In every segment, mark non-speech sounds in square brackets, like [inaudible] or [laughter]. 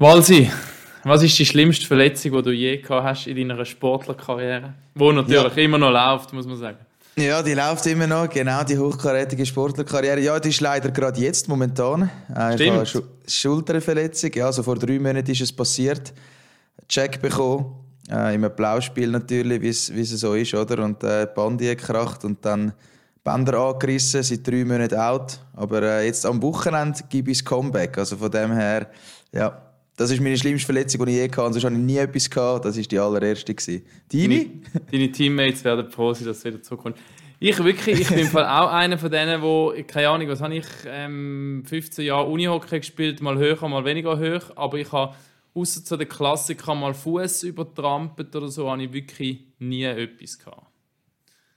Walsi, was ist die schlimmste Verletzung, die du je gehabt hast in deiner Sportlerkarriere? Wo natürlich ja. immer noch läuft, muss man sagen. Ja, die läuft immer noch, genau, die hochkarätige Sportlerkarriere. Ja, die ist leider gerade jetzt momentan. Äh, ich habe Sch Schulterverletzung, ja, also vor drei Monaten ist es passiert. Check bekommen, äh, im Plauspiel natürlich, wie es so ist, oder? Und äh, Bandi gekracht und dann Bänder angerissen, seit drei Monaten out. Aber äh, jetzt am Wochenende ich das Comeback. Also von dem her, ja, das ist meine schlimmste Verletzung, die ich je hatte. Sonst habe ich nie etwas gehabt. Das war die allererste. Deine? Deine, deine Teammates werden froh sein, dass es wieder zurückkommt. Ich wirklich, ich bin im Fall auch einer von denen, wo keine Ahnung, was habe ich, ähm, 15 Jahre Unihockey gespielt, mal höher, mal weniger hoch, aber ich habe außer zu den Klassikern mal Fuß übertrampelt oder so, habe ich wirklich nie etwas gehabt.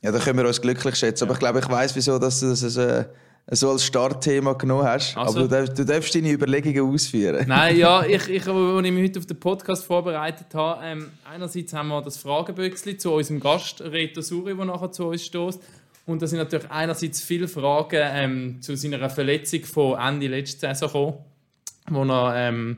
Ja, da können wir uns glücklich schätzen. Aber ich glaube, ich weiß, wieso dass du das äh, so als Startthema genommen hast. Also, aber du darfst, du darfst deine Überlegungen ausführen. Nein, ja, [laughs] ich, ich, als ich mich heute auf den Podcast vorbereitet habe, ähm, einerseits haben wir das Frageböckchen zu unserem Gast Reto Suri, der nachher zu uns stößt. Und da sind natürlich einerseits viele Fragen ähm, zu seiner Verletzung von Ende letzter Saison gekommen, wo er, ähm,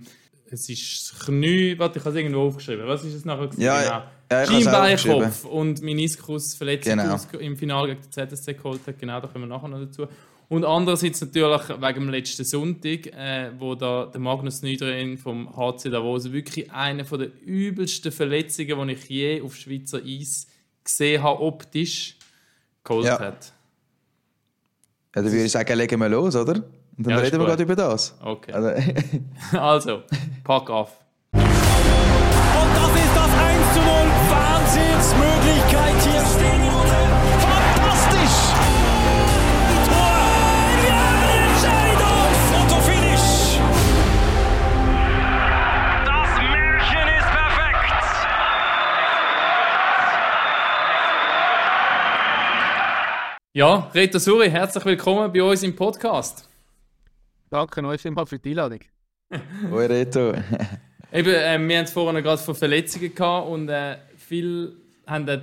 es ist das Knie, warte, ich habe es irgendwo aufgeschrieben, was ist es nachher? Ja, genau. ja Schienbeinkopf und Meniskusverletzung genau. im Finale gegen den ZSC geholt hat, genau, da kommen wir nachher noch dazu. Und andererseits natürlich wegen dem letzten Sonntag, äh, wo da der Magnus Niedrin vom HC Davos wirklich eine der übelsten Verletzungen, die ich je auf Schweizer Eis gesehen habe, optisch geholt ja. hat. Ja, dann würde ich sagen, legen wir los, oder? Und dann ja, reden wir gerade über das. Okay. Also, [laughs] [laughs] also pack auf. Und das ist das 1 zu 0. Wahnsinnsmöglichkeit Ja, Reto Suri, herzlich willkommen bei uns im Podcast. Danke euch vielmals für die Einladung. [laughs] Hoi Reto. [laughs] Eben, äh, wir haben es vorhin gerade von Verletzungen gehabt und äh, viele haben, äh,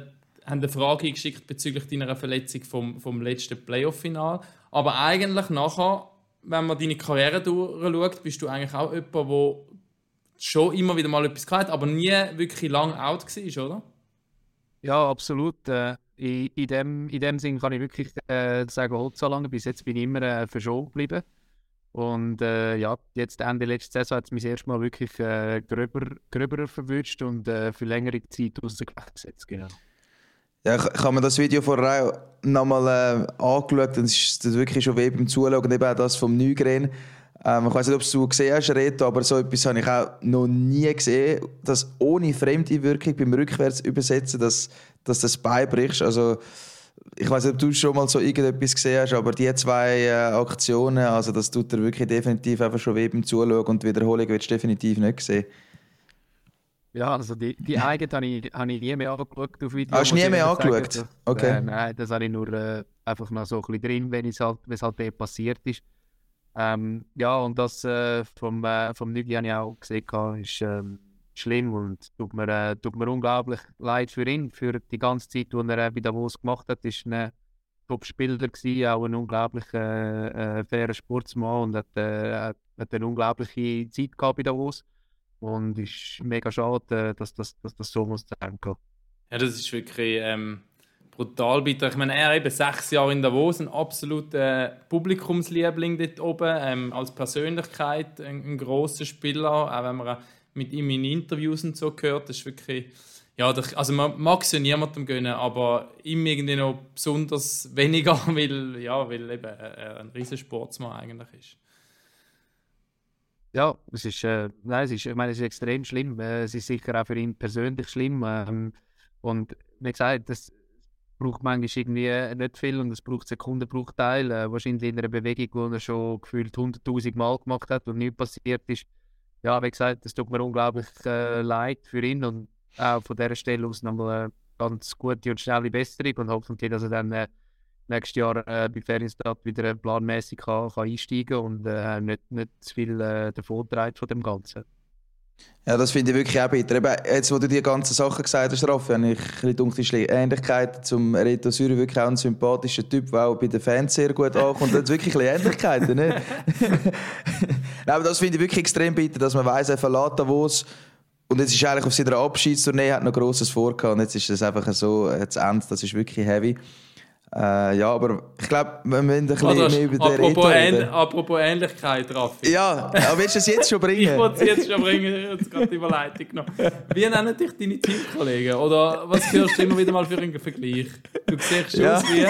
haben eine Frage geschickt bezüglich deiner Verletzung vom, vom letzten Playoff-Final. Aber eigentlich nachher, wenn man deine Karriere durchschaut, bist du eigentlich auch jemand, der schon immer wieder mal etwas gehabt hat, aber nie wirklich lang out war, oder? Ja, absolut. Äh in, in, dem, in dem Sinn kann ich wirklich äh, sagen, lange. Bis jetzt bin ich immer äh, verschont geblieben. Und äh, ja, jetzt Ende letzter Saison hat es mich das erste Mal wirklich äh, gröber, gröber verwünscht und äh, für längere Zeit gesetzt. Genau. Ja, ich, habe mir das Video vorher auch nochmal äh, angeschaut und es ist wirklich schon weh beim Zuschauen eben auch das vom Nygren. Ähm, ich weiß nicht, ob du gesehen hast, Reto, aber so etwas habe ich auch noch nie gesehen, dass ohne fremde Wirkung beim Rückwärtsübersetzen, dass, dass das beibrichst. Also, ich weiß nicht, ob du schon mal so irgendetwas gesehen hast, aber die zwei äh, Aktionen, also das tut dir wirklich definitiv einfach schon weh beim Zuschauen und die Wiederholung willst du definitiv nicht sehen. Ja, also die, die [laughs] eigene habe ich, hab ich nie mehr angeschaut auf Video. Hast du nie mehr angeschaut? Sagen. Okay. Äh, nein, das habe ich nur äh, einfach noch so ein bisschen drin, wenn es halt, halt passiert ist. Ähm, ja, und das äh, vom, äh, vom Nügli habe ich auch gesehen, ist ähm, schlimm und tut mir, äh, tut mir unglaublich leid für ihn, für die ganze Zeit, die er äh, bei Davos gemacht hat. Ist ein Top-Spieler gewesen, auch ein unglaublich äh, äh, fairer Sportsmann und hat, äh, hat eine unglaubliche Zeit gehabt bei Davos. Und es ist mega schade, dass das, dass das so muss sein kann. Ja, das ist wirklich ähm, brutal bitter. Ich meine, er eben sechs Jahre in Davos, ein absoluter Publikumsliebling dort oben, ähm, als Persönlichkeit, ein, ein großer Spieler, auch wenn man mit ihm in Interviews und so gehört, das ist wirklich, ja, also man mag es ja niemandem gönnen, aber ihm irgendwie noch besonders [laughs] weniger, weil, ja, weil eben er ein riesen Sportsmann eigentlich ist. Ja, es ist, äh, nein, es ist, ich meine, es ist extrem schlimm. Äh, es ist sicher auch für ihn persönlich schlimm. Ähm, und wie gesagt, das, braucht manchmal irgendwie nicht viel und es braucht Sekundenbruchteil. Äh, wahrscheinlich in einer Bewegung, die er schon gefühlt 100.000 Mal gemacht hat und nichts passiert ist. Ja, wie gesagt, das tut mir unglaublich äh, leid für ihn und auch von dieser Stelle aus nochmal eine ganz gute und schnelle Besserung und hoffentlich, dass er dann äh, nächstes Jahr äh, bei Ferienstadt wieder planmäßig kann, kann einsteigen und äh, nicht, nicht zu viel äh, davon trägt von dem Ganzen. Ja, das finde ich wirklich auch bitter. Eben, jetzt, wo du die ganzen Sachen gesagt hast, Raffi, habe ich ein bisschen Ähnlichkeit zum Reto Süri wirklich auch ein sympathischer Typ, der auch bei den Fans sehr gut ankommt. Da wirklich ein Ähnlichkeiten, nicht? [laughs] aber das finde ich wirklich extrem bitter, dass man weiss, er verlässt Davos und jetzt ist eigentlich auf seiner Abschiedstournee hat noch Grosses vorgehabt und jetzt ist das einfach so, jetzt Ende, das ist wirklich heavy. Äh, ja, aber ich glaube, wir müssen ein bisschen Oder, mehr über den apropos, reden. apropos Ähnlichkeit, Raffi. Ja, aber willst du es jetzt schon bringen? [laughs] ich wollte es jetzt schon bringen, jetzt gerade die Überleitung noch. Wie nennen dich deine Teamkollegen? Oder was hörst du immer wieder mal für einen Vergleich? Du siehst schon Ja. aus wie...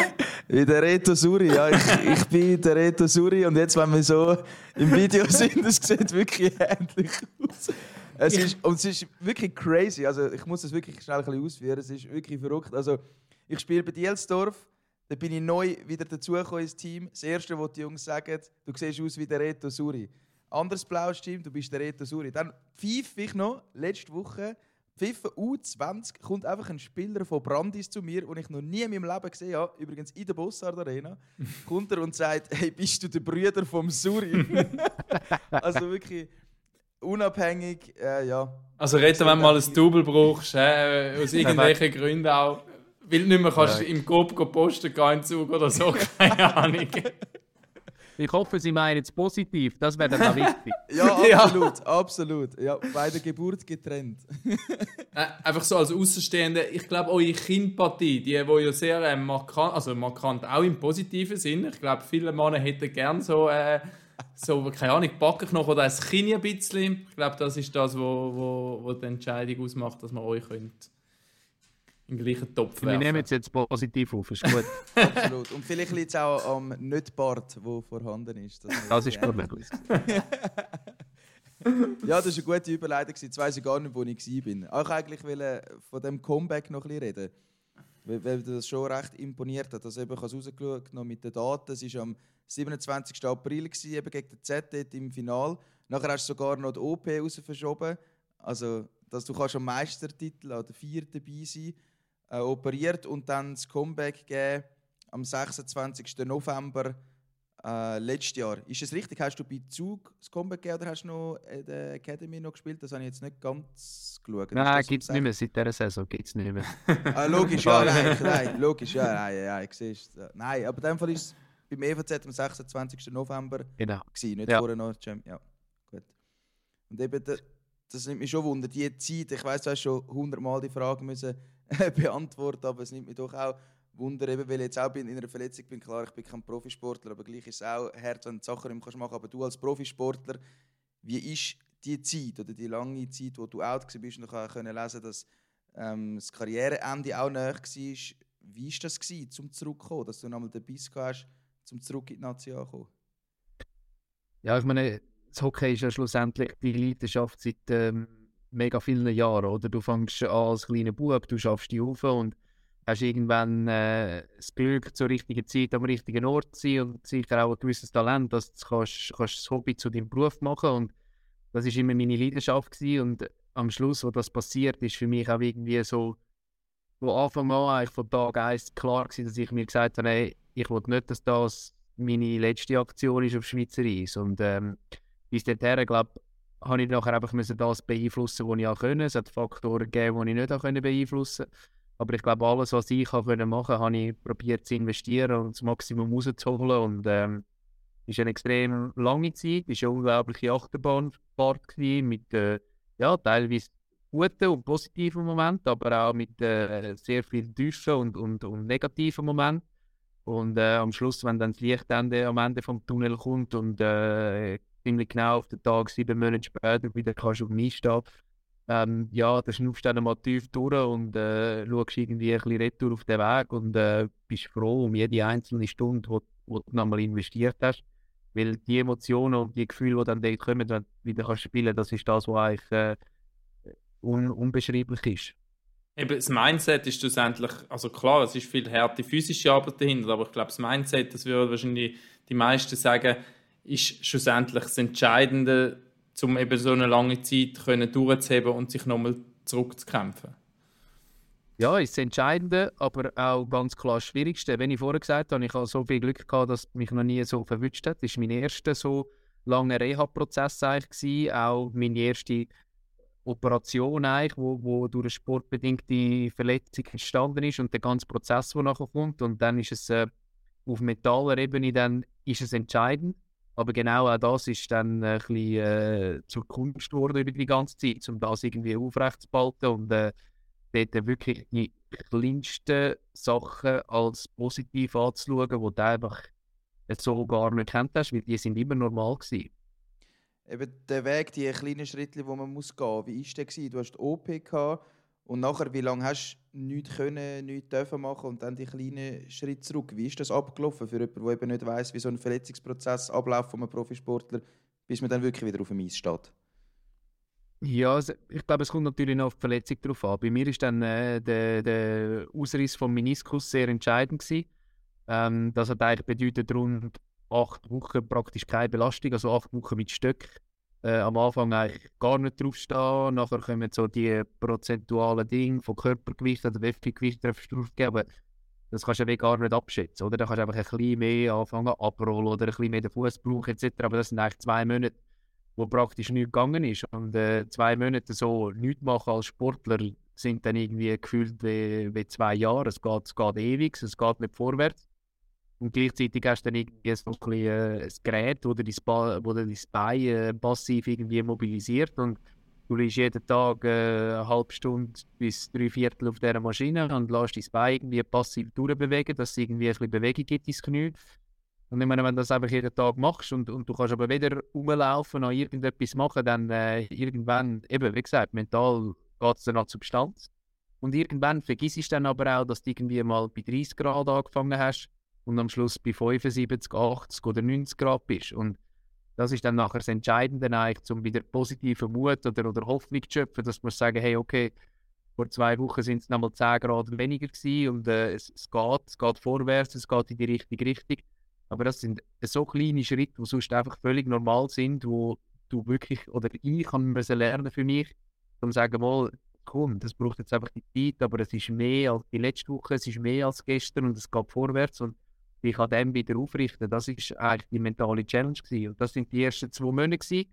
Wie der Reto Suri, ja. Ich, ich bin der Reto Suri und jetzt, wenn wir so im Video sind, das sieht wirklich ähnlich aus. Es ist, und es ist wirklich crazy. Also ich muss das wirklich schnell ein bisschen ausführen. Es ist wirklich verrückt. Also ich spiele bei Dielsdorf. Da bin ich neu wieder dazugekommen ins Team. Das Erste, was die Jungs sagen, du siehst aus wie der Reto Suri. Anderes blaues Team, du bist der Reto Suri. Dann pfeife ich noch, letzte Woche, pfeife U20, kommt einfach ein Spieler von Brandis zu mir, den ich noch nie in meinem Leben gesehen habe, übrigens in der Bossard Arena, [laughs] kommt er und sagt, hey, bist du der Brüder vom Suri? [laughs] also wirklich unabhängig, äh, ja. Also reden, wenn du mal ein Double brauchst, äh, aus irgendwelchen Gründen auch, weil du nicht mehr kannst Ja. im Coop go posten gehen im Zug oder so, [laughs] keine Ahnung. Ich hoffe, Sie meinen es positiv, das wäre dann [laughs] auch wichtig. Ja, [laughs] Ja. absolut, absolut. Ja, bei der Geburt getrennt. Äh, einfach so als Außenstehende, ich glaube, eure Kindpartie, die, wo ja sehr äh, markant, also markant auch im positiven Sinn, ich glaube, viele Männer hätten gern so, äh, so keine Ahnung, Backenknochen oder ein Kinn ein bisschen. Ich glaube, das ist das, wo, wo, wo die Entscheidung ausmacht, dass man euch könnt den gleichen Topf Wir werfen nehmen es jetzt positiv auf, ist gut. [laughs] Absolut. Und vielleicht liegt es auch am Nicht-Bart, der vorhanden ist. man Das ist gut möglich. [laughs] Ja, das war eine gute Überleitung. Jetzt weiss ich gar nicht, wo ich war. Auch eigentlich wollte von dem Comeback noch ein bisschen reden. Weil, weil das schon recht imponiert hat. Also eben, ich habe es rausgeschaut noch mit den Daten. Es war am 27. April, gewesen, eben gegen den ZDT im Final. Nachher hast du sogar noch die OP raus verschoben. Also, dass du kannst am Meistertitel an der vier dabei sein äh, operiert und dann das Comeback gegeben am 26. November äh, letztes Jahr. Ist es richtig? Hast du bei Zug das Comeback gegeben oder hast du noch in der Academy noch gespielt? Das habe ich jetzt nicht ganz geschaut. Nein, das gibt es nicht mehr. Seit dieser Saison gibt es nicht mehr. [laughs] Ah, logisch, ja, [laughs] nein, nein, logisch, ja, nein, nein, siehst du. Nein, aber in dem Fall ist es beim EVZ am 26. November Genau. gewesen, nicht Ja. vorher noch. Ja, gut. Und eben, da- das nimmt mich schon wunder, die Zeit, ich weiß, du hast schon hundertmal die Frage müssen [laughs] beantworten, aber es nimmt mich doch auch Wunder, eben, weil ich jetzt auch in einer Verletzung bin. Klar, ich bin kein Profisportler, aber gleich ist es auch hart, wenn du Sachen machen kannst. Aber du als Profisportler, wie ist die Zeit oder die lange Zeit, wo du out warst und ich können lesen, dass ähm, das Karriereende auch näher war. Wie war das, gewesen, zum zurückzukommen, dass du nochmal den Biss hast, zum zurück in die Nation zu kommen? Ja, ich meine, das Hockey ist ja schlussendlich die Leidenschaft seit ähm, mega vielen Jahren, oder? Du fängst an als kleiner Bub, du schaffst die auf und hast irgendwann äh, das Glück, zur richtigen Zeit am richtigen Ort zu sein und sicher auch ein gewisses Talent, dass du kannst, kannst das Hobby zu deinem Beruf machen und das ist immer meine Leidenschaft gewesen. und am Schluss, wo das passiert, ist für mich auch irgendwie so, wo Anfang an eigentlich von Tag 1 klar war, dass ich mir gesagt habe, hey, ich will nicht, dass das meine letzte Aktion ist auf Schweizer Eis und ähm, bis dorthin, glaube habe ich nachher einfach müssen das beeinflussen, was ich auch können. Es hat Faktoren gegeben, die ich nicht auch können beeinflussen Aber ich glaube, alles, was ich auch können machen konnte, habe ich probiert zu investieren und das Maximum rauszuholen. Und ähm, war eine extrem lange Zeit, war eine unglaubliche Achterbahnfahrt gewesen, mit äh, ja, teilweise guten und positiven Momenten, aber auch mit äh, sehr vielen tiefen und, und, und negativen Momenten. Und äh, am Schluss, wenn dann das Lichtende am Ende vom Tunnel kommt und äh, ziemlich genau auf den Tag sieben Monate später wieder kannst du auf mich stehen, ähm, ja, dann schnaufst du dann mal tief durch und äh, schaust irgendwie ein bisschen retour auf den Weg und äh, bist froh um jede einzelne Stunde, die du nochmal investiert hast. Weil die Emotionen und die Gefühle, die dann dort kommen, wenn du wieder kannst spielen das ist das, was eigentlich äh, un unbeschreiblich ist. Eben, das Mindset ist schlussendlich, also klar, es ist viel harte physische Arbeit dahinter, aber ich glaube, das Mindset, das würden wahrscheinlich die meisten sagen, ist schlussendlich das Entscheidende, um eben so eine lange Zeit können durchzuheben und sich nochmal zurückzukämpfen. Ja, ist das Entscheidende, aber auch ganz klar das Schwierigste. Wenn ich vorher gesagt habe, ich habe so viel Glück gehabt, dass mich noch nie so verwünscht hat. Das war mein erster so langer Reha-Prozess eigentlich. Auch meine erste Operation eigentlich, wo, wo durch eine sportbedingte Verletzung entstanden ist und der ganze Prozess, der nachher kommt. Und dann ist es äh, auf mentaler Ebene dann ist es entscheidend. Aber genau auch das ist dann ein bisschen äh, zur Kunst geworden über die ganze Zeit, um das irgendwie aufrechtzuerhalten und äh, dort wirklich die kleinsten Sachen als positiv anzuschauen, die du einfach so gar nicht kennt hast, weil die sind immer normal gewesen. Eben der Weg, die kleinen Schritte, die man muss gehen muss, wie war der? Du hast die OP gehabt und nachher, wie lange hast du nichts können, nichts dürfen machen und dann die kleinen Schritte zurück? Wie ist das abgelaufen für jemanden, der eben nicht weiss, wie so ein Verletzungsprozess abläuft von einem Profisportler, bis man dann wirklich wieder auf dem Eis steht? Ja, ich glaube, es kommt natürlich noch auf die Verletzung drauf an. Bei mir war dann äh, der, der Ausriss vom Meniskus sehr entscheidend. Gewesen. Ähm, das hat eigentlich bedeutet, rund acht Wochen praktisch keine Belastung, also acht Wochen mit Stöck äh, am Anfang eigentlich gar nicht draufstehen. Nachher kommen so die prozentualen Dinge von Körpergewicht oder wie viel Gewicht draufgeben. Das kannst du ja gar nicht abschätzen. Oder? Da kannst du einfach ein bisschen mehr anfangen abrollen oder ein bisschen mehr den Fuß brauchen etc. Aber das sind eigentlich zwei Monate, wo praktisch nichts gegangen ist. Und äh, zwei Monate so nichts machen als Sportler sind dann irgendwie gefühlt wie, wie zwei Jahre. Es geht, es geht ewig, es geht nicht vorwärts. Und gleichzeitig hast du dann irgendwie so ein, bisschen, äh, ein Gerät, wo dein, ba Bein äh, passiv irgendwie mobilisiert. Und du liegst jeden Tag äh, eine halbe Stunde bis drei Viertel auf dieser Maschine und lässt dein Bein irgendwie passiv durchbewegen, dass es irgendwie ein bisschen Bewegung gibt ins Knie. Und ich meine, wenn du das einfach jeden Tag machst und, und du kannst aber weder rumlaufen noch irgendetwas machen, dann äh, irgendwann, eben wie gesagt, mental geht es dann an Substanz. Und irgendwann vergisst du dann aber auch, dass du irgendwie mal bei 30 Grad angefangen hast und am Schluss bei 75, 80 oder 90 Grad bist. Und das ist dann nachher das Entscheidende eigentlich, um wieder positiven Mut oder, oder Hoffnung zu schöpfen, dass man sagen, hey, okay, vor zwei Wochen sind es nochmal 10 Grad weniger gewesen und äh, es, es, geht, es geht vorwärts, es geht in die richtige Richtung. Aber das sind so kleine Schritte, die sonst einfach völlig normal sind, wo du wirklich, oder ich kann müssen lernen für mich, um zu sagen, mal, komm, das braucht jetzt einfach die Zeit, aber es ist mehr als die letzte Woche, es ist mehr als gestern und es geht vorwärts und dich an dem wieder aufrichten. Das ist eigentlich die mentale Challenge gewesen. Und das sind die ersten zwei Monate gewesen.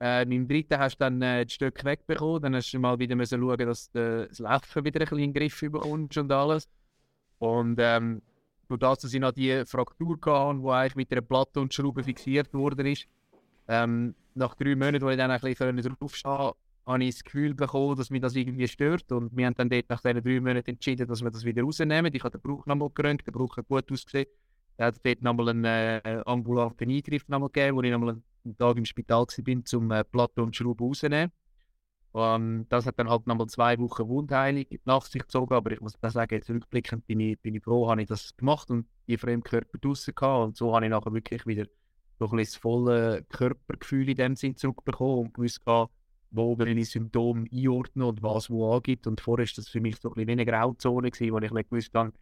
Äh, Im dritten hast du dann äh, das Stück wegbekommen. Dann hast du mal wieder müssen schauen, dass du das Laufen wieder ein bisschen in den Griff bekommst und alles. Und ähm, durch das, dass ich noch die Fraktur hatte, die eigentlich mit einer Platte und Schraube fixiert worden ist, ähm, nach drei Monaten, wo ich dann ein bisschen draufstehen habe ich das Gefühl bekommen, dass mich das irgendwie stört. Und wir haben dann dort nach diesen drei Monaten entschieden, dass wir das wieder rausnehmen. Ich habe den Bruch nochmal gerönt, der Bruch hat gut ausgesehen. Er hat dort nochmal einen äh, ambulanten Eingriff nochmal gegeben, wo ich nochmal einen Tag im Spital war, um äh, Platte und Schraube rauszunehmen. Und das hat dann halt nochmal zwei Wochen Wundheilung nach sich gezogen. Aber ich muss sagen, jetzt rückblickend bin ich, bin ich froh, habe ich das gemacht und die Fremdkörper draussen gehabt. Und so habe ich nachher wirklich wieder so ein bisschen das volle Körpergefühl in dem Sinn zurückbekommen und gewusst, wo welche Symptome einordnen und was wo angibt. Und vorher war das für mich so ein bisschen wie eine Grauzone, gewesen, wo ich nicht gewusst habe,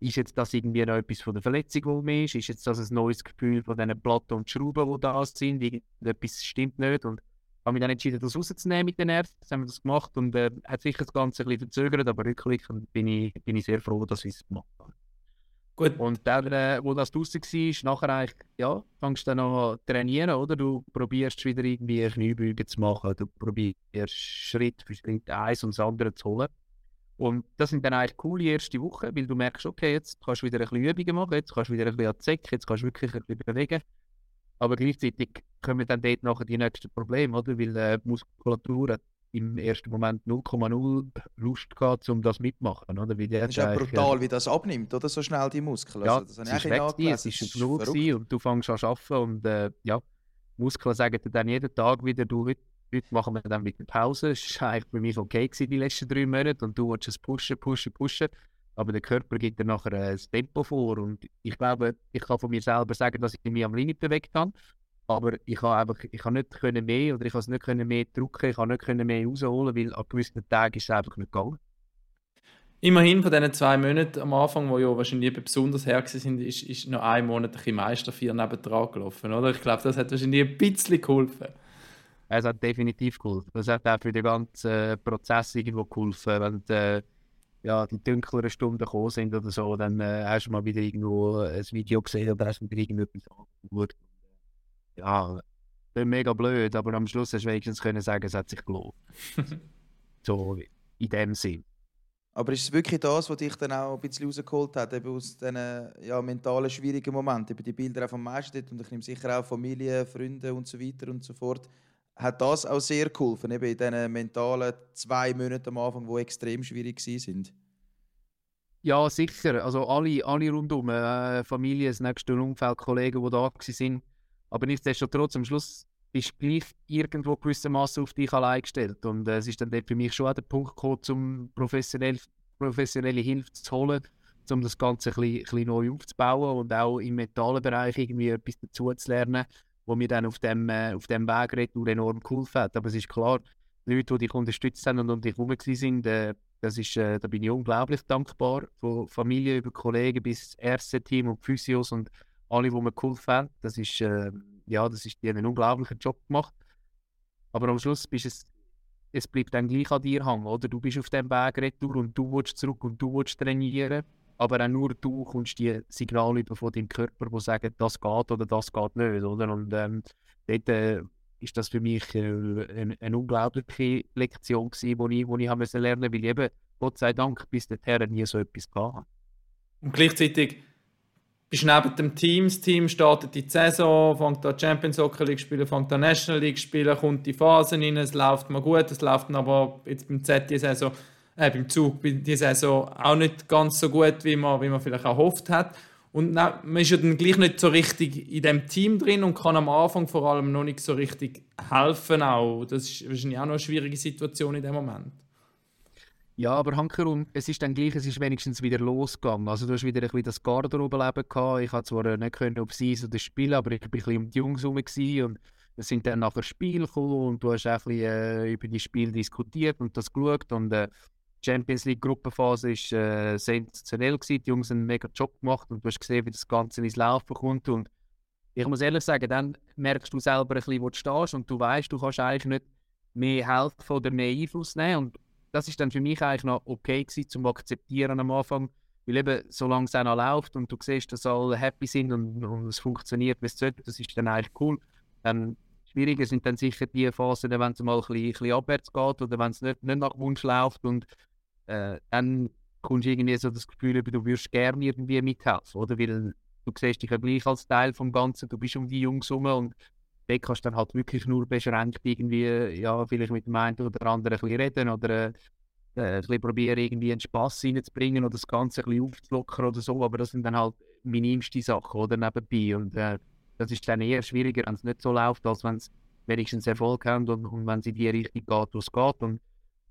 ist jetzt das irgendwie noch etwas von der Verletzung, die mir ist? Ist jetzt das ein neues Gefühl von diesen Platten und Schrauben, die da sind? Etwas stimmt nicht. Und habe mich dann entschieden, das rauszunehmen mit den Ärzten. Jetzt haben wir das gemacht und äh, hat sicher das Ganze ein bisschen verzögert, aber rückblickend bin ich, bin ich sehr froh, dass ich es gemacht habe. Gut. Und dann, äh, wo das draußen war, nachher eigentlich, ja, fängst du dann an trainieren, oder? Du probierst wieder irgendwie Kniebeugen zu machen, du probierst Schritt für Schritt eins und das andere zu holen. Und das sind dann eigentlich coole erste Wochen, weil du merkst, okay, jetzt kannst du wieder ein bisschen Übungen machen, jetzt kannst du wieder ein bisschen Säcke, jetzt kannst du wirklich ein bisschen bewegen. Aber gleichzeitig kommen dann dort nachher die nächsten Probleme, oder? Weil äh, die Muskulatur hat im ersten Moment 0,0 Lust gehabt, um das mitmachen. Oder? Wie das ist ja brutal, äh, wie das abnimmt, oder? So schnell die Muskeln. Ja, also, das es ist weg, es ist Null und du fängst an zu arbeiten und äh, ja, Muskeln sagen dir dann jeden Tag wieder, du, heute, heute machen wir dann wieder Pause. Das war eigentlich bei mir okay gewesen, die letzten drei Monate und du willst es pushen, pushen, pushen. Aber der Körper gibt dir nachher ein Tempo vor und ich glaube, ich kann von mir selber sagen, dass ich mich am Limit bewegt habe. Aber ich habe einfach, ich habe nicht können mehr oder ich habe es nicht können mehr drücken, ich habe nicht können mehr rausholen, weil an gewissen Tagen ist es einfach nicht gegangen. Immerhin von diesen zwei Monaten am Anfang, wo ja wahrscheinlich besonders her sind, ist, ist noch ein Monat ein Meister vier nebendran gelaufen, oder? Ich glaube, das hat wahrscheinlich ein bisschen geholfen. Es hat definitiv geholfen. Das hat auch für den ganzen Prozess irgendwo geholfen. Wenn die, ja, die dunkleren Stunden gekommen sind oder so, dann äh, hast du mal wieder irgendwo ein Video gesehen oder hast du wieder irgendetwas angeschaut ja, das mega blöd, aber am Schluss hast du wenigstens können sagen, es hat sich gelohnt. [laughs] so in dem Sinn. Aber ist es wirklich das, was dich dann auch ein bisschen rausgeholt hat, eben aus diesen ja, mentalen, schwierigen Momenten? Über die Bilder auch vom meisten und ich nehme sicher auch Familie, Freunde und so weiter und so fort. Hat das auch sehr geholfen, eben in diesen mentalen zwei Monaten am Anfang, die extrem schwierig waren? Ja, sicher. Also alle, alle rundum, äh, Familie, das nächste Umfeld, Kollegen, die da waren. Aber nichtsdestotrotz, am Schluss bist du gleich irgendwo gewissermaßen auf dich allein gestellt. Und äh, es ist dann für mich schon auch der Punkt gekommen, um professionell, professionelle Hilfe zu holen, um das Ganze ein bisschen, ein bisschen neu aufzubauen und auch im mentalen Bereich irgendwie etwas dazu zu lernen, wo mir dann auf dem, äh, auf dem Weg retour enorm geholfen hat. Aber es ist klar, die Leute, die dich unterstützt haben und um dich herum sind, äh, das ist, äh, da bin ich unglaublich dankbar. Von Familie über Kollegen bis erste Team und Physios und alle, die mir geholfen haben. Das ist, äh, ja, das ist, die haben einen unglaublichen Job gemacht. Aber am Schluss bist es, es bleibt dann gleich an dir hängen, oder? Du bist auf dem Weg retour und du willst zurück und du willst trainieren. Aber auch nur du kommst die Signale über von deinem Körper, die sagen, das geht oder das geht nicht, oder? Und ähm, dort äh, ist das für mich äh, eine, eine, unglaubliche Lektion gewesen, die ich, ich habe lernen musste, weil ich eben, Gott sei Dank, bis dahin nie so etwas gehabt Und gleichzeitig bist neben dem Team, das Team startet die Saison, fängt an Champions Soccer League spielen, fängt an National League spielen, kommt die Phasen rein, es läuft mal gut, es läuft aber jetzt beim Z die Saison, äh, beim Zug die Saison auch nicht ganz so gut, wie man, wie man vielleicht gehofft hat. Und man ist ja dann gleich nicht so richtig in dem Team drin und kann am Anfang vor allem noch nicht so richtig helfen auch. Das ist wahrscheinlich auch noch eine schwierige Situation in dem Moment. Ja, aber Hankerum, es ist dann gleich, es ist wenigstens wieder losgegangen. Also du hast wieder ein bisschen das Garderobe-Leben gehabt. Ich konnte zwar nicht können aufs Eis oder spielen, aber ich war ein bisschen um die Jungs herum und wir sind dann nachher Spiel gekommen und du hast auch ein bisschen äh, über die Spiele diskutiert und das geschaut und äh, die Champions League Gruppenphase war äh, sensationell gewesen. Die Jungs haben einen mega Job gemacht und du hast gesehen, wie das Ganze ins Laufen kommt und ich muss ehrlich sagen, dann merkst du selber ein bisschen, wo du stehst und du weißt, du kannst eigentlich nicht mehr helfen oder mehr Einfluss nehmen und das ist dann für mich eigentlich noch okay gewesen, zum akzeptieren am Anfang. Weil eben, solange es auch noch läuft und du siehst, dass alle happy sind und, und es funktioniert, wie es sollte, das ist dann eigentlich cool. Dann schwieriger sind dann sicher die Phasen, wenn es mal ein bisschen, ein bisschen abwärts geht oder wenn es nicht, nicht nach Wunsch läuft und äh, dann kommst du irgendwie so das Gefühl, du würdest gerne irgendwie mithelfen, oder? Weil du siehst dich ja gleich als Teil vom Ganzen, du bist um die Jungs herum und dort kannst du dann halt wirklich nur beschränkt irgendwie, ja, vielleicht mit dem einen oder anderen ein bisschen reden oder äh, ein bisschen probieren, irgendwie einen Spass reinzubringen oder das Ganze ein bisschen aufzulockern oder so, aber das sind dann halt minimste Sachen, oder, nebenbei. Und äh, das ist dann eher schwieriger, wenn es nicht so läuft, als wenn es wenigstens Erfolg haben und, und wenn es in die Richtung geht, wo es geht. Und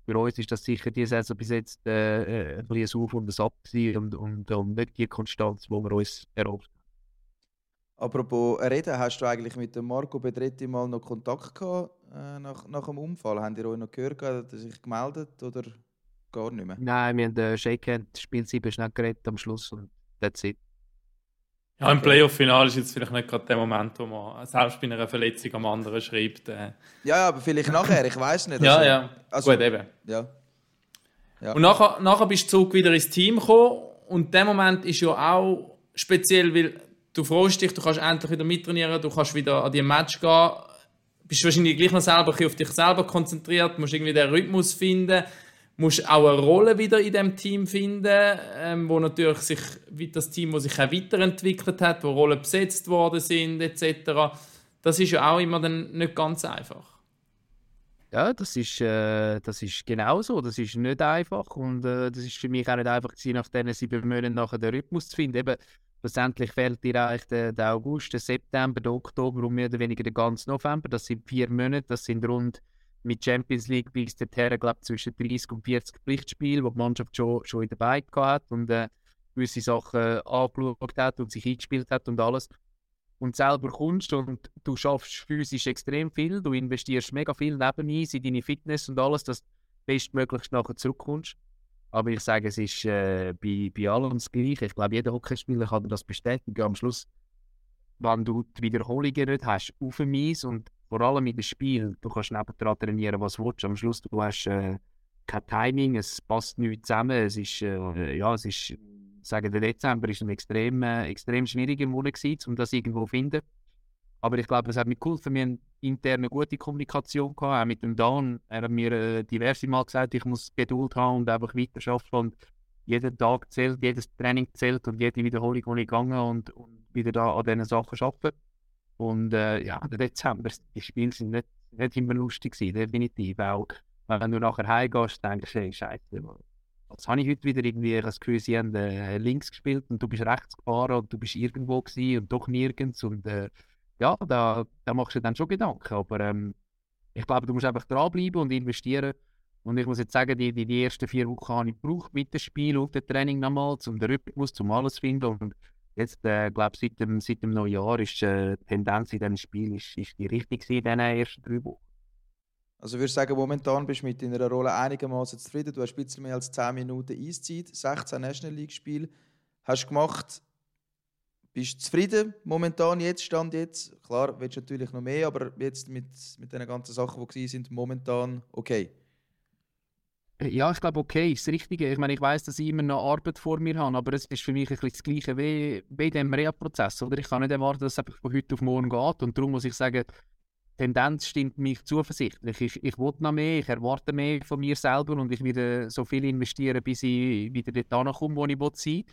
für uns ist das sicher die Saison bis jetzt äh, äh ein bisschen ein Auf und ein Ab und, und, und nicht die Konstanz, die wir uns erhofft Apropos reden, hast du eigentlich mit dem Marco Bedretti mal noch Kontakt gehabt äh, nach, nach dem Unfall? Haben die euch noch gehört, hat er sich gemeldet oder gar nicht mehr? Nein, wir haben den Shakehand Spiel 7 schnell geredet am Schluss und that's it. Ja, im Playoff-Final ist jetzt vielleicht nicht gerade der Moment, wo man selbst bei einer Verletzung am anderen schreibt. Äh. Ja, aber vielleicht nachher, ich weiß nicht. Also, ja, ja, also, gut, eben. Ja. ja. Und nachher, nachher bist du zurück wieder ins Team gekommen und der Moment ist ja auch speziell, weil du freust dich, du kannst endlich wieder mittrainieren, du kannst wieder an die Match gehen, bist wahrscheinlich gleich noch selber auf dich selber konzentriert, musst irgendwie den Rhythmus finden, musst auch eine Rolle wieder in dem Team finden, ähm, wo natürlich sich das Team, das sich auch weiterentwickelt hat, wo Rollen besetzt worden sind etc. Das ist ja auch immer dann nicht ganz einfach. Ja, das ist, äh, das ist genau so. Das ist nicht einfach und äh, das ist für mich auch nicht einfach gewesen, nach diesen sieben Monaten nachher den Rhythmus zu finden. Eben, Schlussendlich fehlt dir eigentlich der, der, August, der September, der Oktober und mehr oder weniger der ganze November. Das sind vier Monate, das sind rund mit Champions League bis dahin, glaube zwischen 30 und 40 Pflichtspiele, wo die Mannschaft schon, schon dabei hat und äh, gewisse Sachen angeschaut hat und sich eingespielt hat und alles. Und selber kommst und du schaffst physisch extrem viel, du investierst mega viel nebenein in deine Fitness und alles, dass du bestmöglichst nachher zurückkommst. Aber ich sage, es ist äh, bei, bei allem das Gleiche. Ich glaube, jeder Hockeyspieler kann das bestätigen. Am Schluss, wenn du die Wiederholungen nicht hast, auf dem Eis und vor allem in dem Spiel, du kannst nebendran trainieren, was du willst. Am Schluss, du hast äh, kein Timing, es passt nicht zusammen. Es ist, äh, ja, es ist, sagen der Dezember ist ein extrem, äh, extrem schwieriger Monat um das irgendwo zu finden. Aber ich glaube, es hat mir geholfen. Wir haben interne gute Kommunikation gehabt, auch mit dem Dan. Er hat mir äh, diverse Mal gesagt, ich muss Geduld haben und einfach weiterarbeiten. Und jeden Tag zählt, jedes Training zählt und jede Wiederholung, die ich gegangen und, und wieder da an diesen Sachen arbeiten. Und äh, ja, der Dezember, die Spiele sind nicht, nicht immer lustig gewesen, definitiv. Auch wenn du nachher heimgehst, denkst du, hey, Scheiße, was habe ich heute wieder irgendwie das Gefühl, sie haben äh, links gespielt und du bist rechts gefahren und du bist irgendwo gewesen und doch nirgends. Und äh, ja, da, da machst du dann schon Gedanken. Aber ähm, ich glaube, du musst einfach dranbleiben und investieren. Und ich muss jetzt sagen, die, die, die ersten vier Wochen habe ich gebraucht mit dem Spiel und dem Training nochmal, um den Rhythmus, um alles zu finden. Und jetzt, äh, glaube seit dem, seit dem Neujahr ist äh, die Tendenz in diesem Spiel ist, ist die richtige in diesen ersten drei Wochen. Also würdest du sagen, momentan bist du mit deiner Rolle einigermaßen zufrieden. Du hast ein bisschen mehr als 10 Minuten Eiszeit, 16 National League-Spiele hast du gemacht. Bist du zufrieden momentan jetzt, Stand jetzt? Klar, willst du natürlich noch mehr, aber jetzt mit, mit den ganzen Sachen, die sind, momentan okay? Ja, ich glaube, okay ist das Richtige. Ich meine, ich weiß, dass ich immer noch Arbeit vor mir habe, aber es ist für mich ein bisschen das Gleiche wie, in diesem Reha-Prozess. Ich kann nicht erwarten, dass es einfach von heute auf morgen geht. Und darum muss ich sagen, Tendenz stimmt mich zuversichtlich. Ich, ich will noch mehr, ich erwarte mehr von mir selber und ich werde so viel investieren, bis ich wieder dort komme, wo ich sein will.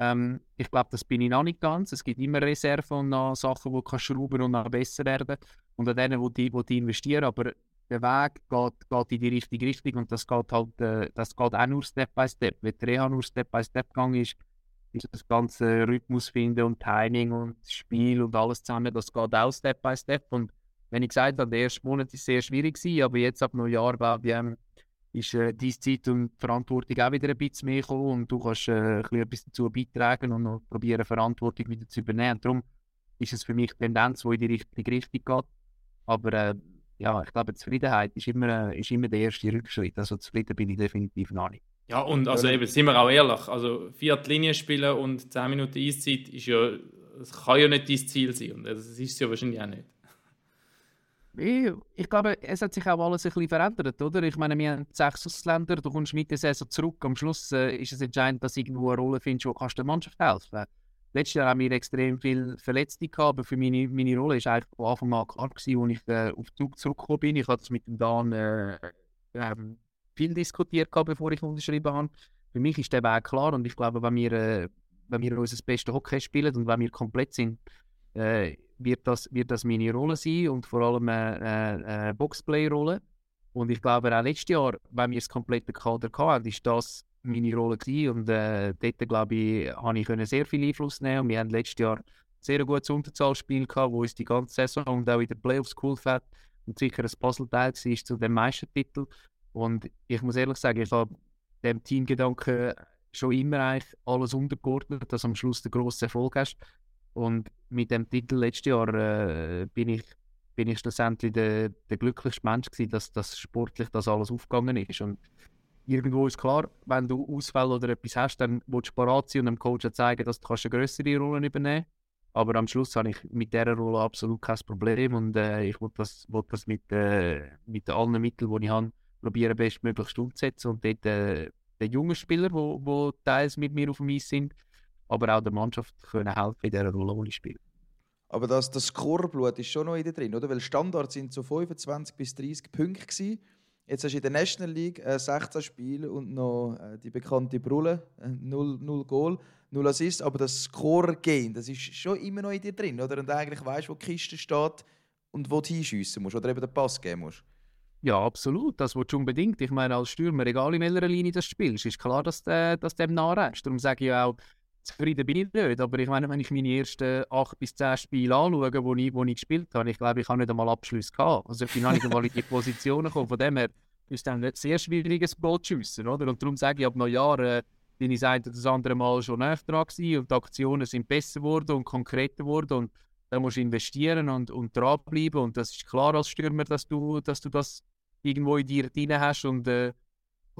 Ähm, ich glaube, das bin ich noch nicht ganz. Es gibt immer Reserven und noch Sachen, die du schrauben und noch besser werden Und an denen, wo die, wo die investieren. Aber der Weg geht, geht in die richtige Richtung und das geht halt, äh, das geht auch nur Step by Step. Wenn die Reha nur Step by Step gegangen ist, ist das ganze Rhythmus finden und Timing und Spiel und alles zusammen, das geht auch Step by Step. Und wenn ich gesagt habe, der erste Monat ist sehr schwierig aber jetzt ab Neujahr glaube ich, ähm, ist äh, deine Zeit und Verantwortung auch wieder ein bisschen mehr gekommen und du kannst äh, ein etwas dazu beitragen und noch probieren, Verantwortung wieder zu übernehmen. Darum ist es für mich die Tendenz, die in die richtige Richtung geht. Aber äh, ja, ich glaube, Zufriedenheit ist immer, äh, ist immer der erste Rückschritt. Also zufrieden bin ich definitiv noch nicht. Ja, und also eben, sind wir auch ehrlich, also vier Linie spielen und 10 Minuten Eiszeit ist ja, das kann ja nicht dein Ziel sein und das ist es ja wahrscheinlich auch nicht. Ich, glaube, es hat sich auch alles ein bisschen verändert, oder? Ich meine, wir haben sechs Ausländer, du kommst mit der Saison zurück. Am Schluss äh, ist es entscheidend, dass du irgendwo eine Rolle findest, wo kannst der Mannschaft helfen Letztes Jahr haben wir extrem viele Verletzte gehabt, aber für meine, meine Rolle war eigentlich von Anfang an klar, als ich äh, auf den Zug zurückgekommen bin. Ich hatte es mit dem Dan äh, äh, viel diskutiert, gehabt, bevor ich unterschrieben habe. Für mich ist der Weg klar und ich glaube, wenn wir, äh, wenn wir unser bestes Hockey spielen und wenn wir komplett sind, äh, wird, das, wird das meine Rolle sein und vor allem eine, eine Boxplay-Rolle. Und ich glaube auch letztes Jahr, wenn wir das komplette Kader hatten, ist das meine Rolle gewesen. Und äh, dort, glaube ich, habe ich sehr viel Einfluss nehmen. Und wir haben letztes Jahr sehr gutes Unterzahlspiel gehabt, wo uns die ganze Saison und auch in den Playoffs geholfen hat und sicher ein Puzzleteil war zu dem Meistertitel. Und ich muss ehrlich sagen, ich habe dem Teamgedanken schon immer eigentlich alles untergeordnet, dass am Schluss der grosse Erfolg hast. Und mit dem Titel letztes Jahr äh, bin, ich, bin ich schlussendlich der, der glücklichste Mensch gewesen, dass, dass sportlich das alles aufgegangen ist. Und irgendwo ist klar, wenn du Ausfälle oder etwas hast, dann willst du parat sein und dem Coach zeigen, dass du eine größere Rolle übernehmen kannst. Aber am Schluss habe ich mit dieser Rolle absolut kein Problem und äh, ich will das, will das mit, äh, mit allen Mitteln, die ich habe, probieren, bestmöglichst umzusetzen. Und dort äh, den jungen Spieler, die teils mit mir auf dem Eis sind, aber auch der Mannschaft können helfen in dieser Rolle, die ich spiele. Aber das, das Scoreblut ist schon noch in drin, oder? Weil Standards sind so 25 bis 30 Punkte gewesen. Jetzt hast du in der National League äh, 16 Spiele und noch äh, die bekannte Brulle, äh, 0, 0 Goal, 0 Assists. Aber das Scorer-Game, das ist schon immer noch in dir drin, oder? Und eigentlich weißt du, wo die Kiste steht und wo du hinschiessen musst oder eben den Pass geben musst. Ja, absolut. Das willst du unbedingt. Ich meine, als Stürmer, egal in welcher Linie du spielst, ist klar, dass dass du dem nachrennst. Darum sage ich auch, zufrieden bin ich nicht. Aber ich meine, wenn ich meine ersten acht bis zehn Spiele anschaue, wo ich, wo ich gespielt habe, ich glaube, ich habe nicht einmal Abschluss gehabt. Also ich bin noch nicht einmal in die Positionen gekommen. Von dem her ist es ein sehr schwieriges Goal zu schiessen, oder? Und darum sage ich, ab Neujahr äh, bin ich seit das andere Mal schon näher dran gewesen und die Aktionen sind besser geworden und konkreter geworden und da musst du investieren und, und dranbleiben und das ist klar als Stürmer, dass du, dass du das irgendwo in dir drin hast und äh,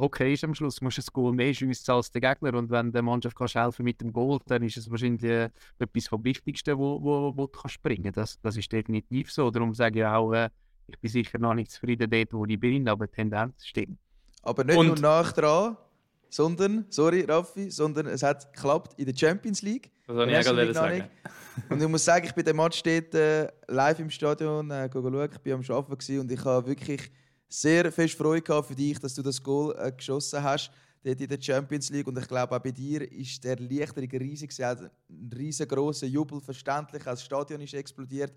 okay ist am Schluss, du musst ein Goal mehr schiessen als der Gegner und wenn der Mannschaft kannst helfen mit dem Goal, dann ist es wahrscheinlich äh, etwas vom Wichtigsten, wo, wo, wo du kannst bringen das, das ist definitiv so. Darum sage ich auch, äh, ich bin sicher noch nicht zufrieden dort, wo ich bin, aber die Tendenz stimmt. Aber nicht und, nur nach dran, sondern, sorry Raffi, sondern es hat geklappt in der Champions League. Das wollte ich gerade sagen. Und ich muss sagen, ich bin den Match dort äh, live im Stadion äh, schauen. Ich war am Arbeiten und ich habe wirklich sehr fest Freude für dich, dass du das Goal äh, geschossen hast dort in der Champions League. Und ich glaube, auch bei dir ist der Erleichterung riesig. Sie hat einen riesengroßen Jubel, verständlich. Das Stadion ist explodiert.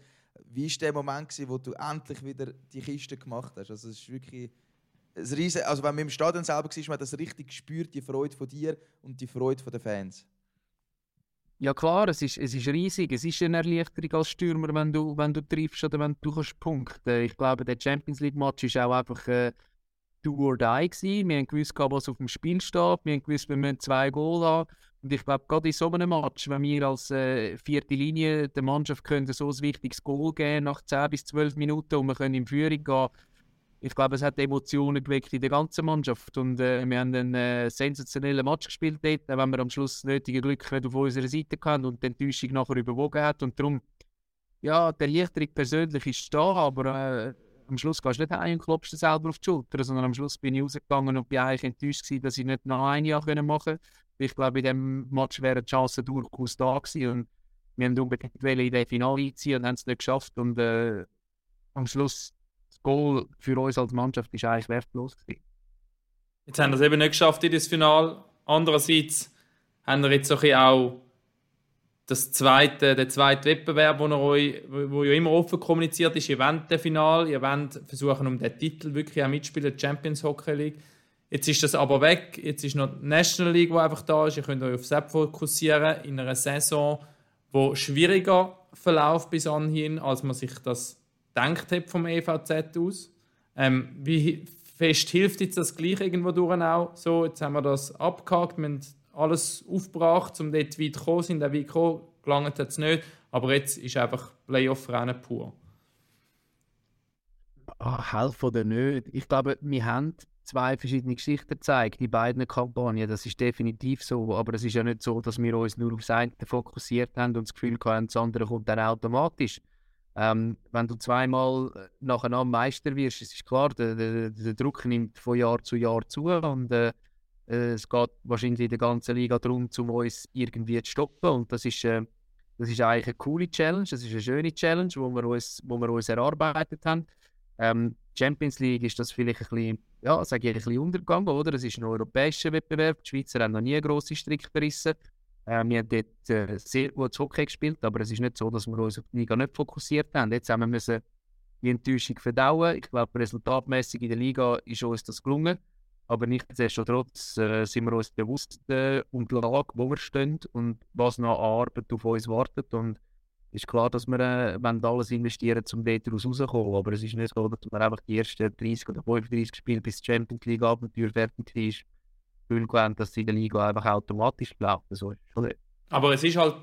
Wie war der Moment, gewesen, wo du endlich wieder die Kiste gemacht hast? Also, es ist wirklich ein riesen, also wenn man im Stadion selber war, man hat das richtig gespürt, die Freude von dir und die Freude der Fans. Ja klar, es ist, es ist riesig. Es ist eine Erleichterung als Stürmer, wenn du, wenn du triffst oder wenn du kannst punkten. Ich glaube, der Champions League Match ist auch einfach äh, do or die gewesen. Wir haben gewusst, was auf dem Spiel steht. Wir haben gewusst, wir müssen zwei Goal haben. Und ich glaube, gerade in so einem Match, wenn wir als äh, vierte Linie der Mannschaft können so ein wichtiges Goal geben nach 10 bis 12 Minuten und wir können in Führung gehen, ich glaube, es hat Emotionen geweckt in der ganzen Mannschaft. Und äh, wir haben einen äh, sensationellen Match gespielt dort, wenn wir am Schluss das nötige Glück auf unserer Seite hatten und die Enttäuschung nachher überwogen hat. Und darum, ja, der Erleichterung persönlich ist da, aber äh, am Schluss gehst du nicht heim und klopfst dir selber auf die Schulter, sondern am Schluss bin ich rausgegangen und bin eigentlich enttäuscht gewesen, dass ich nicht noch ein Jahr machen konnte. Ich glaube, in diesem Match wären die Chancen durchaus da gewesen und wir haben unbedingt in den Finale einziehen und haben es nicht geschafft und äh, am Schluss das Goal für uns als Mannschaft ist eigentlich wertlos gewesen. Jetzt haben wir es eben nicht geschafft in das Finale. Andererseits haben wir jetzt auch das zweite, der zweite Wettbewerb, wo, euch, wo ja immer offen kommuniziert ist, ihr wollt den Final, ihr wollt versuchen, um den Titel wirklich auch mitspielen, Champions Hockey League. Jetzt ist das aber weg, jetzt ist noch die National League, die einfach da ist. Ihr könnt euch auf das fokussieren in einer Saison, die schwieriger verläuft bis anhin, als man sich das gedacht hat vom EVZ aus. Ähm, wie fest hilft jetzt das gleich irgendwo durch auch? So, jetzt haben wir das abgehakt, wir haben alles aufgebracht, um dort weit zu kommen, sind auch weit gekommen, gelangt hat es nicht, aber jetzt ist einfach Playoff-Rennen pur. Ah, helfen oder nicht? Ich glaube, wir haben zwei verschiedene Geschichten gezeigt, die beiden Kampagnen, das ist definitiv so, aber es ist ja nicht so, dass wir uns nur auf das eine fokussiert haben und das Gefühl haben, das andere kommt dann automatisch. Ähm, wenn du zweimal äh, nacheinander Meister wirst, es ist klar, der, der, der, Druck nimmt von Jahr zu Jahr zu und äh, es geht wahrscheinlich in der ganzen Liga darum, um uns irgendwie zu stoppen. Und das ist, äh, das ist eigentlich eine coole Challenge, das ist eine schöne Challenge, wo wir uns, wo wir uns erarbeitet haben. Ähm, Champions League ist das vielleicht ein bisschen, ja, sage ich, ein bisschen untergegangen, oder? Es ist ein europäischer Wettbewerb. Die Schweizer haben noch nie eine grosse Strick gerissen. Äh, wir haben dort äh, sehr gutes Hockey gespielt, aber es ist nicht so, dass wir uns auf die Liga nicht fokussiert haben. Jetzt haben wir die Enttäuschung verdauen. Ich glaube, resultatmäßig in der Liga ist uns das gelungen. Aber nichtsdestotrotz äh, sind wir uns bewusst äh, um Lage, wo wir stehen und was noch an Arbeit auf uns wartet. Und es ist klar, dass wir äh, alles investieren, um dort rauszukommen. Aber es ist nicht so, dass wir einfach die ersten 30 oder 35 Spiele bis die Champions League Abenteuer fertig ist, Gefühl haben, dass in der Liga einfach automatisch läuft. So ist Aber es ist halt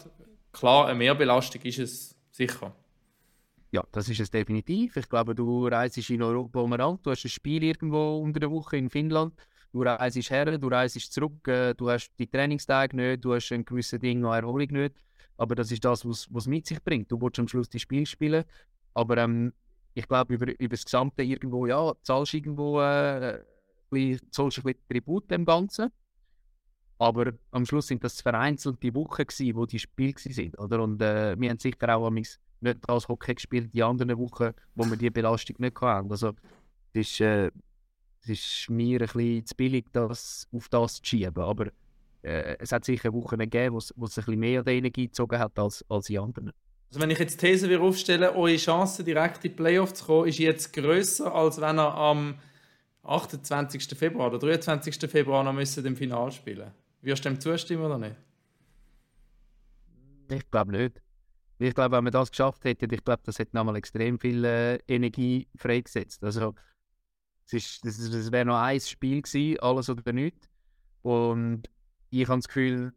klar, eine Mehrbelastung ist es sicher. Ja, das ist es definitiv. Ich glaube, du reist in Europa umeinander, du hast ein Spiel irgendwo unter der Woche in Finnland, du reist her, du reist zurück, äh, du hast die Trainingstage nicht, du hast ein gewisses Ding noch Erholung nicht. Aber das ist das, was es mit sich bringt. Du willst am Schluss die Spiel spielen, aber ähm, ich glaube, über, über das Gesamte irgendwo, ja, zahlst irgendwo äh, zahlst ein bisschen Tribut dem Ganzen. Aber am Schluss sind das vereinzelte Wochen, gewesen, wo die Spiele waren. Oder? Und äh, wir haben sicher auch nicht als Hockey gespielt die anderen Wochen, wo wir die Belastung nicht hatten. Also es ist, äh, es ist mir ein bisschen zu billig, das auf das zu schieben. Aber äh, es hat sicher Wochen gegeben, wo es, ein bisschen mehr Energie gezogen hat als, als die anderen. Also wenn ich jetzt die These aufstelle, eure Chance direkt in die Playoffs zu kommen, ist jetzt grösser, als wenn ihr am 28. Februar oder 23. Februar noch müsst im Finale spielen Wirst du dem zustimmen oder nicht? Ich glaube nicht. Ich glaube, wenn man das geschafft hätte, ich glaube, das hätte nochmal extrem viel äh, Energie freigesetzt. Also, es, das, das wäre noch ein Spiel gewesen, alles oder nichts. Und ich habe das Gefühl,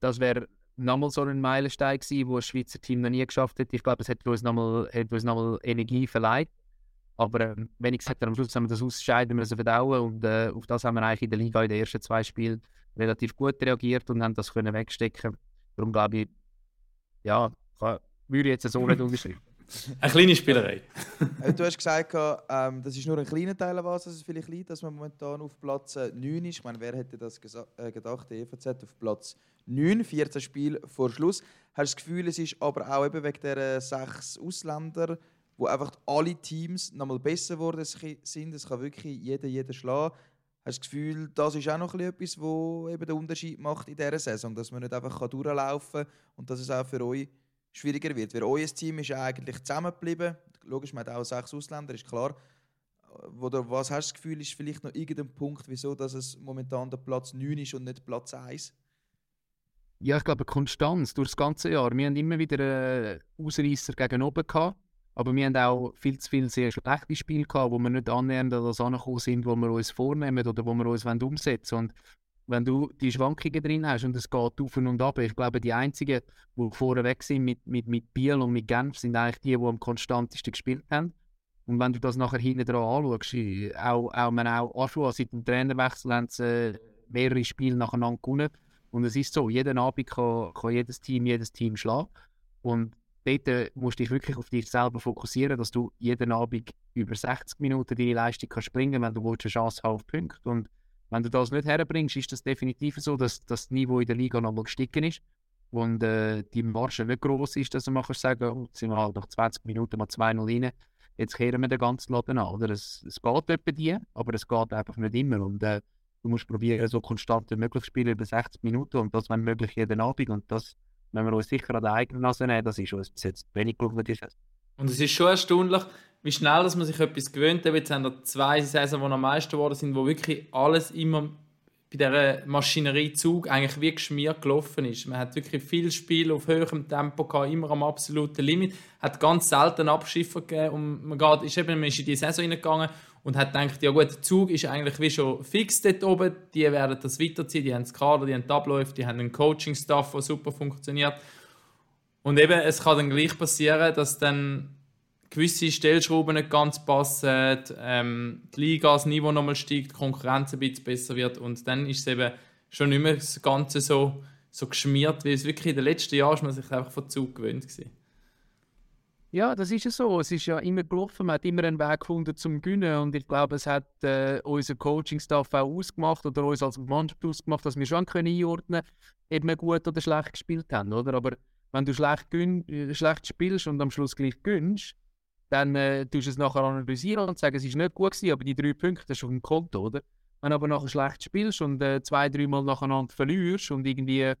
das wäre nochmal so ein Meilenstein gewesen, wo das Schweizer Team noch nie geschafft hätte. Ich glaube, es hätte uns nochmal noch Energie verleiht. Aber äh, wenn ich gesagt habe, am Schluss haben wir das Ausscheiden müssen verdauen und äh, auf das haben wir eigentlich in der Liga in den ersten zwei Spielen relativ gut reagiert und haben das können wegstecken. Darum glaube ich, ja, kann, würde ich jetzt so nicht unterschreiben. [laughs] Eine kleine Spielerei. Äh, du hast gesagt, ähm, das ist nur ein kleiner Teil, was es vielleicht liegt, dass man momentan auf Platz 9 äh, ist. Ich meine, wer hätte das äh, gedacht, der EVZ auf Platz 9, 14 Spiele vor Schluss. Hast du das Gefühl, es ist aber auch eben wegen der sechs Ausländer, wo einfach alle Teams nochmal besser geworden sind. Es kann wirklich jeder, jeder schlagen. Hast du das Gefühl, das ist auch noch etwas, was eben den Unterschied macht in dieser Saison, dass man nicht einfach durchlaufen kann und dass es auch für euch schwieriger wird. Weil euer Team ist eigentlich zusammengeblieben. Logisch, man hat auch sechs Ausländer, ist klar. Oder was hast du das Gefühl, ist vielleicht noch irgendein Punkt, wieso dass es momentan der Platz 9 ist und nicht Platz 1? Ja, ich glaube, Konstanz durch das ganze Jahr. Wir haben immer wieder einen Ausreißer gegen oben gehabt, aber wir haben auch viel zu viele sehr schlechte Spiele gehabt, wo wir nicht annähernd an das angekommen sind, wo wir uns vornehmen oder wo wir uns umsetzen wollen. Und wenn du die Schwankungen drin hast und es geht auf und ab, ich glaube, die einzigen, die vorne weg sind mit, mit, mit Biel und mit Genf, sind eigentlich die, die am konstantesten gespielt haben. Und wenn du das nachher hinten dran anschaust, auch, auch, man auch Aschua seit dem Trainerwechsel haben sie äh, mehrere Spiele nacheinander gewonnen. Und es ist so, jeden Abend kann, kann jedes Team jedes Team schlagen. Und dort äh, musst du dich wirklich auf dich selber fokussieren, dass du jeden Abend über 60 Minuten deine Leistung kannst bringen wenn du eine Chance hast auf Punkte. Und wenn du das nicht herbringst, ist das definitiv so, dass, das Niveau in der Liga nochmal gestiegen ist und äh, die Marge nicht groß ist, dass man kannst sagen, oh, jetzt sind wir halt nach 20 Minuten mal 2-0 rein, jetzt kehren wir den ganzen Laden an. Oder? Es, es geht etwa die, aber es geht einfach nicht immer. Und äh, du musst probieren, so konstant wie möglich zu spielen über 60 Minuten und das, wenn möglich, jeden Abend. Und das, wenn wir uns sicher an der eigenen Nase nehmen, das ist uns bis jetzt wenig gelungen. Und es ist schon erstaunlich, wie schnell dass man sich etwas gewöhnt. Jetzt haben wir zwei Saison, die am meisten geworden sind, wo wirklich alles immer bei dieser Maschineriezug eigentlich wie geschmiert gelaufen ist. Man hat wirklich viel Spiel auf höherem Tempo gehabt, immer am absoluten Limit. Hat ganz selten Abschiffer gegeben und man, geht, ist eben, man ist in die Saison hineingegangen und hat gedacht, ja gut, der Zug ist eigentlich wie schon fix dort oben, die werden das weiterziehen, die haben das Kader, die haben die Abläufe, die haben einen Coaching-Staff, der super funktioniert. Und eben, es kann dann gleich passieren, dass dann gewisse Stellschrauben nicht ganz passen, ähm, die Liga, das Niveau nochmal steigt, die Konkurrenz ein bisschen besser wird und dann ist es eben schon nicht mehr das Ganze so, so geschmiert, wie es wirklich in den letzten Jahren ist man sich einfach von Zug gewöhnt war. Ja, das ist ja so. Es ist ja immer gelaufen. Man hat immer einen Weg gefunden zum Gewinnen. Und ich glaube, es hat äh, unser Coaching-Staff auch ausgemacht oder uns als Mannschaft ausgemacht, dass wir schon können einordnen können, ob wir gut oder schlecht gespielt haben. Oder? Aber wenn du schlecht, äh, schlecht spielst und am Schluss gleich gewinnst, dann äh, tust du es nachher analysieren und sagen, es ist nicht gut gewesen, aber die drei Punkte hast du auf dem Konto, oder? Wenn du aber nachher schlecht spielst und äh, zwei, dreimal nacheinander verlierst und irgendwie,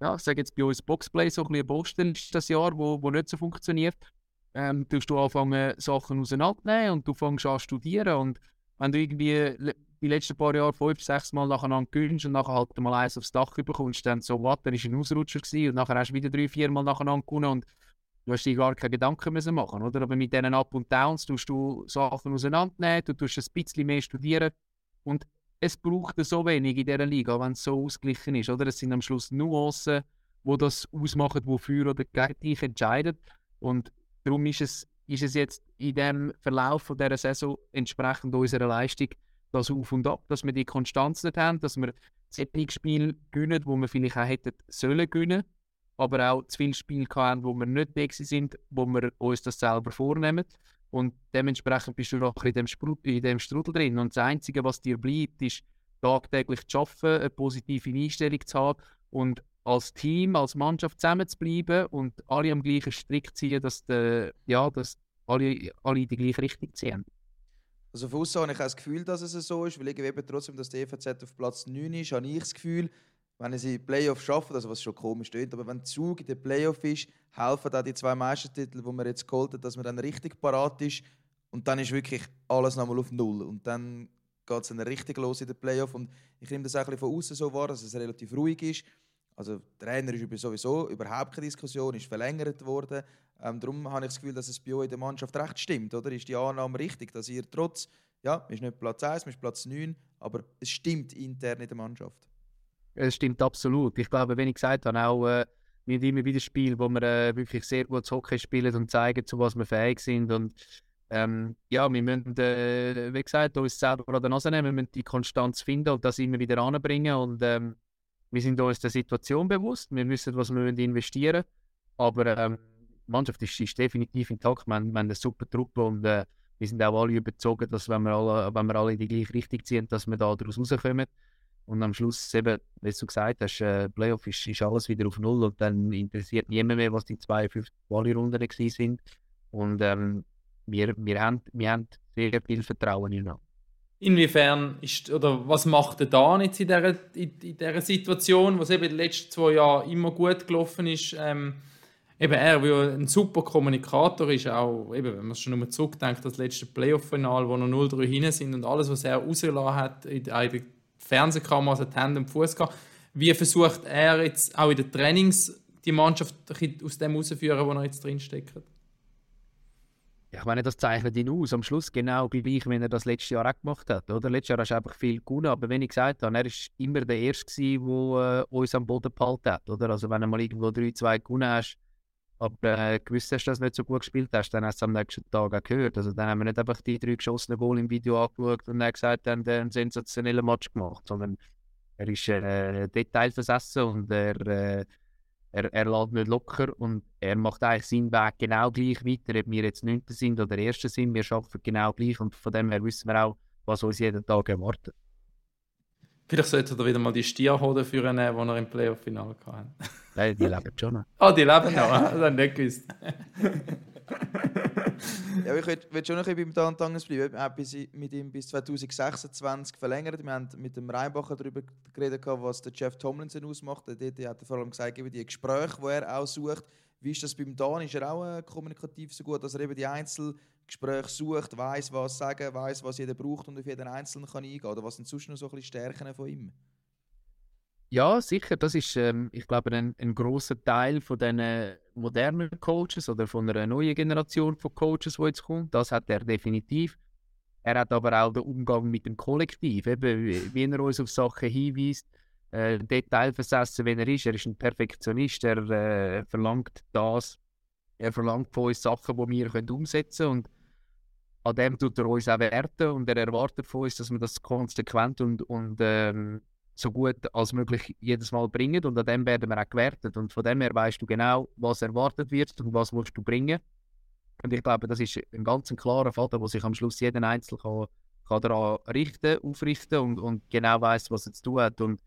ja, ich sage jetzt bei uns Boxplay so ein bisschen Boston ist das Jahr, wo, wo nicht so funktioniert, ähm, tust du anfangen, Sachen auseinandernehmen und du fängst an zu studieren und wenn du irgendwie die letzten paar Jahre fünf, sechs Mal nacheinander gewinnst und nachher halt mal eins aufs Dach bekommst, dann so, was, dann ist ein Ausrutscher gewesen und nachher hast du wieder drei, vier Mal nacheinander gewonnen und du hast dir gar keine Gedanken müssen machen, oder? Aber mit diesen Up und Downs tust du Sachen auseinandernehmen, du tust ein bisschen mehr studieren und es braucht so wenig in dieser Liga, wenn es so ausgeglichen ist, oder? Es sind am Schluss Nuancen, wo das ausmachen, wofür oder gegen dich entscheidet und darum ist es, ist es jetzt in dem Verlauf von dieser Saison entsprechend unserer Leistung das Auf und Ab, dass wir die Konstanz nicht haben, dass wir solche Spiele gewinnen, wo wir vielleicht auch hätten sollen gewinnen aber auch zu viele Spiele hatten, wo wir nicht weg sind, wo wir uns das selber vornehmen. Und dementsprechend bist du noch in dem, in dem Strudel drin. Und das Einzige, was dir bleibt, ist tagtäglich zu arbeiten, eine positive Einstellung zu haben und als Team, als Mannschaft zusammenzubleiben und alle am gleichen Strick ziehen, dass, der, ja, dass alle, alle die gleiche Richtung ziehen. Also von habe ich auch das Gefühl, dass es so ist, weil ich eben trotzdem, dass die EVZ auf Platz 9 ist, habe ich das Gefühl, wenn sie Playoff schaffen, also was schon komisch klingt, aber wenn Zug in der Playoff ist, helfen da die zwei Meistertitel, die wir jetzt geholt haben, dass man dann richtig parat ist und dann ist wirklich alles nochmal auf Null und dann geht es dann richtig los in der Playoff und ich nehme das auch ein von außen so wahr, dass es relativ ruhig ist. Also der Trainer ist sowieso überhaupt keine Diskussion, ist verlängert worden. Ähm, darum habe ich das Gefühl, dass es bei euch in der Mannschaft recht stimmt, oder? Ist die Annahme richtig, dass ihr trotz, ja, ist nicht Platz 1, ist Platz 9, aber es stimmt intern in der Mannschaft. Es stimmt absolut. Ich glaube, wenn ich gesagt habe, auch äh, wir haben immer wieder Spiele, wo wir äh, wirklich sehr gut Hockey spielen und zeigen, zu was wir fähig sind. Und ähm, ja, wir müssen, äh, wie gesagt, uns selber an der Nase nehmen, wir müssen die Konstanz finden und das immer wieder anbringen. Und ähm, wir sind uns der Situation bewusst, wir wissen, was wir investieren Aber ähm, die Mannschaft ist, ist definitiv intakt. Wir haben, wir haben eine super Truppe und äh, wir sind auch alle überzeugt, dass wenn wir alle, wenn wir alle in die gleiche Richtung ziehen, dass wir da daraus rauskommen. Und am Schluss, eben, wie du gesagt hast, äh, Playoff ist, ist alles wieder auf Null und dann interessiert niemand mehr, was die 52 Quali-Runden sind. Und ähm, wir, wir, haben, wir haben sehr viel Vertrauen in uns. Inwiefern ist, oder was macht er da jetzt in dieser, in, in dieser Situation, was eben in den letzten zwei Jahren immer gut gelaufen ist? Ähm, eben er, wie ein super Kommunikator ist, auch, eben, wenn man schon nur zurückdenkt, das letzte Playoff-Final, wo noch 0-3 hinein sind und alles, was er rausgelassen hat, in, in der Fernsehkamera, also die Hände und Fuß gehabt. Wie versucht er jetzt auch in den Trainings die Mannschaft aus dem herauszuführen, wo er jetzt drinsteckt? ich meine, das zeichnet ihn aus. Am Schluss genau gleich, wie er das letztes Jahr auch gemacht hat. Oder? Letztes Jahr hast du einfach viel gewonnen, aber wenn ich gesagt habe, er war immer der Erste, der äh, uns am Boden behalten hat. Oder? Also wenn du mal irgendwo 3-2 gewonnen hast, aber äh, gewusst hast, du nicht so gut gespielt hast, dann hast du am nächsten Tag auch gehört. Also dann haben wir nicht einfach die drei geschossenen Goal im Video angeschaut und dann gesagt, dann einen sensationellen Match gemacht, sondern er ist äh, detailversessen und er... Äh, er, er lässt nicht locker und er macht eigentlich seinen Weg genau gleich weiter, ob wir jetzt 9. sind oder Erste sind. Wir arbeiten genau gleich und von dem her wissen wir auch, was uns jeden Tag erwartet. Vielleicht sollte er wieder mal die Stierhoden führen, die er im Playoff-Final hatte. Nein, die leben schon noch. Ah, oh, die leben noch? das habe ich nicht gewusst. [laughs] ja, ich will, schon noch ein bisschen beim Dan Tangens bleiben. Wir haben mit ihm bis 2026 verlängert. Wir haben mit dem Rheinbacher darüber geredet, was der Jeff Tomlinson ausmacht. Dort hat er vor allem gesagt, über die Gespräche, die er auch sucht. Wie ist das beim Dan? Ist er auch äh, kommunikativ so gut, dass er eben die Einzelgespräche sucht, weiß, was sagen, weiß, was jeder braucht und auf jeden Einzelnen kann eingehen? Oder was sind sonst noch so ein bisschen Stärken von ihm? Ja, sicher. Das ist, ähm, ich glaube, ein, ein großer Teil von den modernen Coaches oder von einer neuen Generation von Coaches, die jetzt kommt. Das hat er definitiv. Er hat aber auch den Umgang mit dem Kollektiv, eben, wie er uns auf Sachen hinweist, äh, detailversessen, wenn er ist. Er ist ein Perfektionist, er äh, verlangt das, er verlangt von uns Sachen, die wir können umsetzen können. An dem tut er uns auch werten und er erwartet von uns, dass wir das konsequent und, und ähm, so gut als möglich jedes Mal bringen und an dem werden wir auch gewertet und von dem her weißt du genau, was erwartet wird und was musst du bringen. Und ich glaube, das ist ein ganz klarer Vater, wo sich am Schluss jeden Einzelnen kann, kann daran richten, aufrichten und, und genau weiß, was er zu tun hat. Und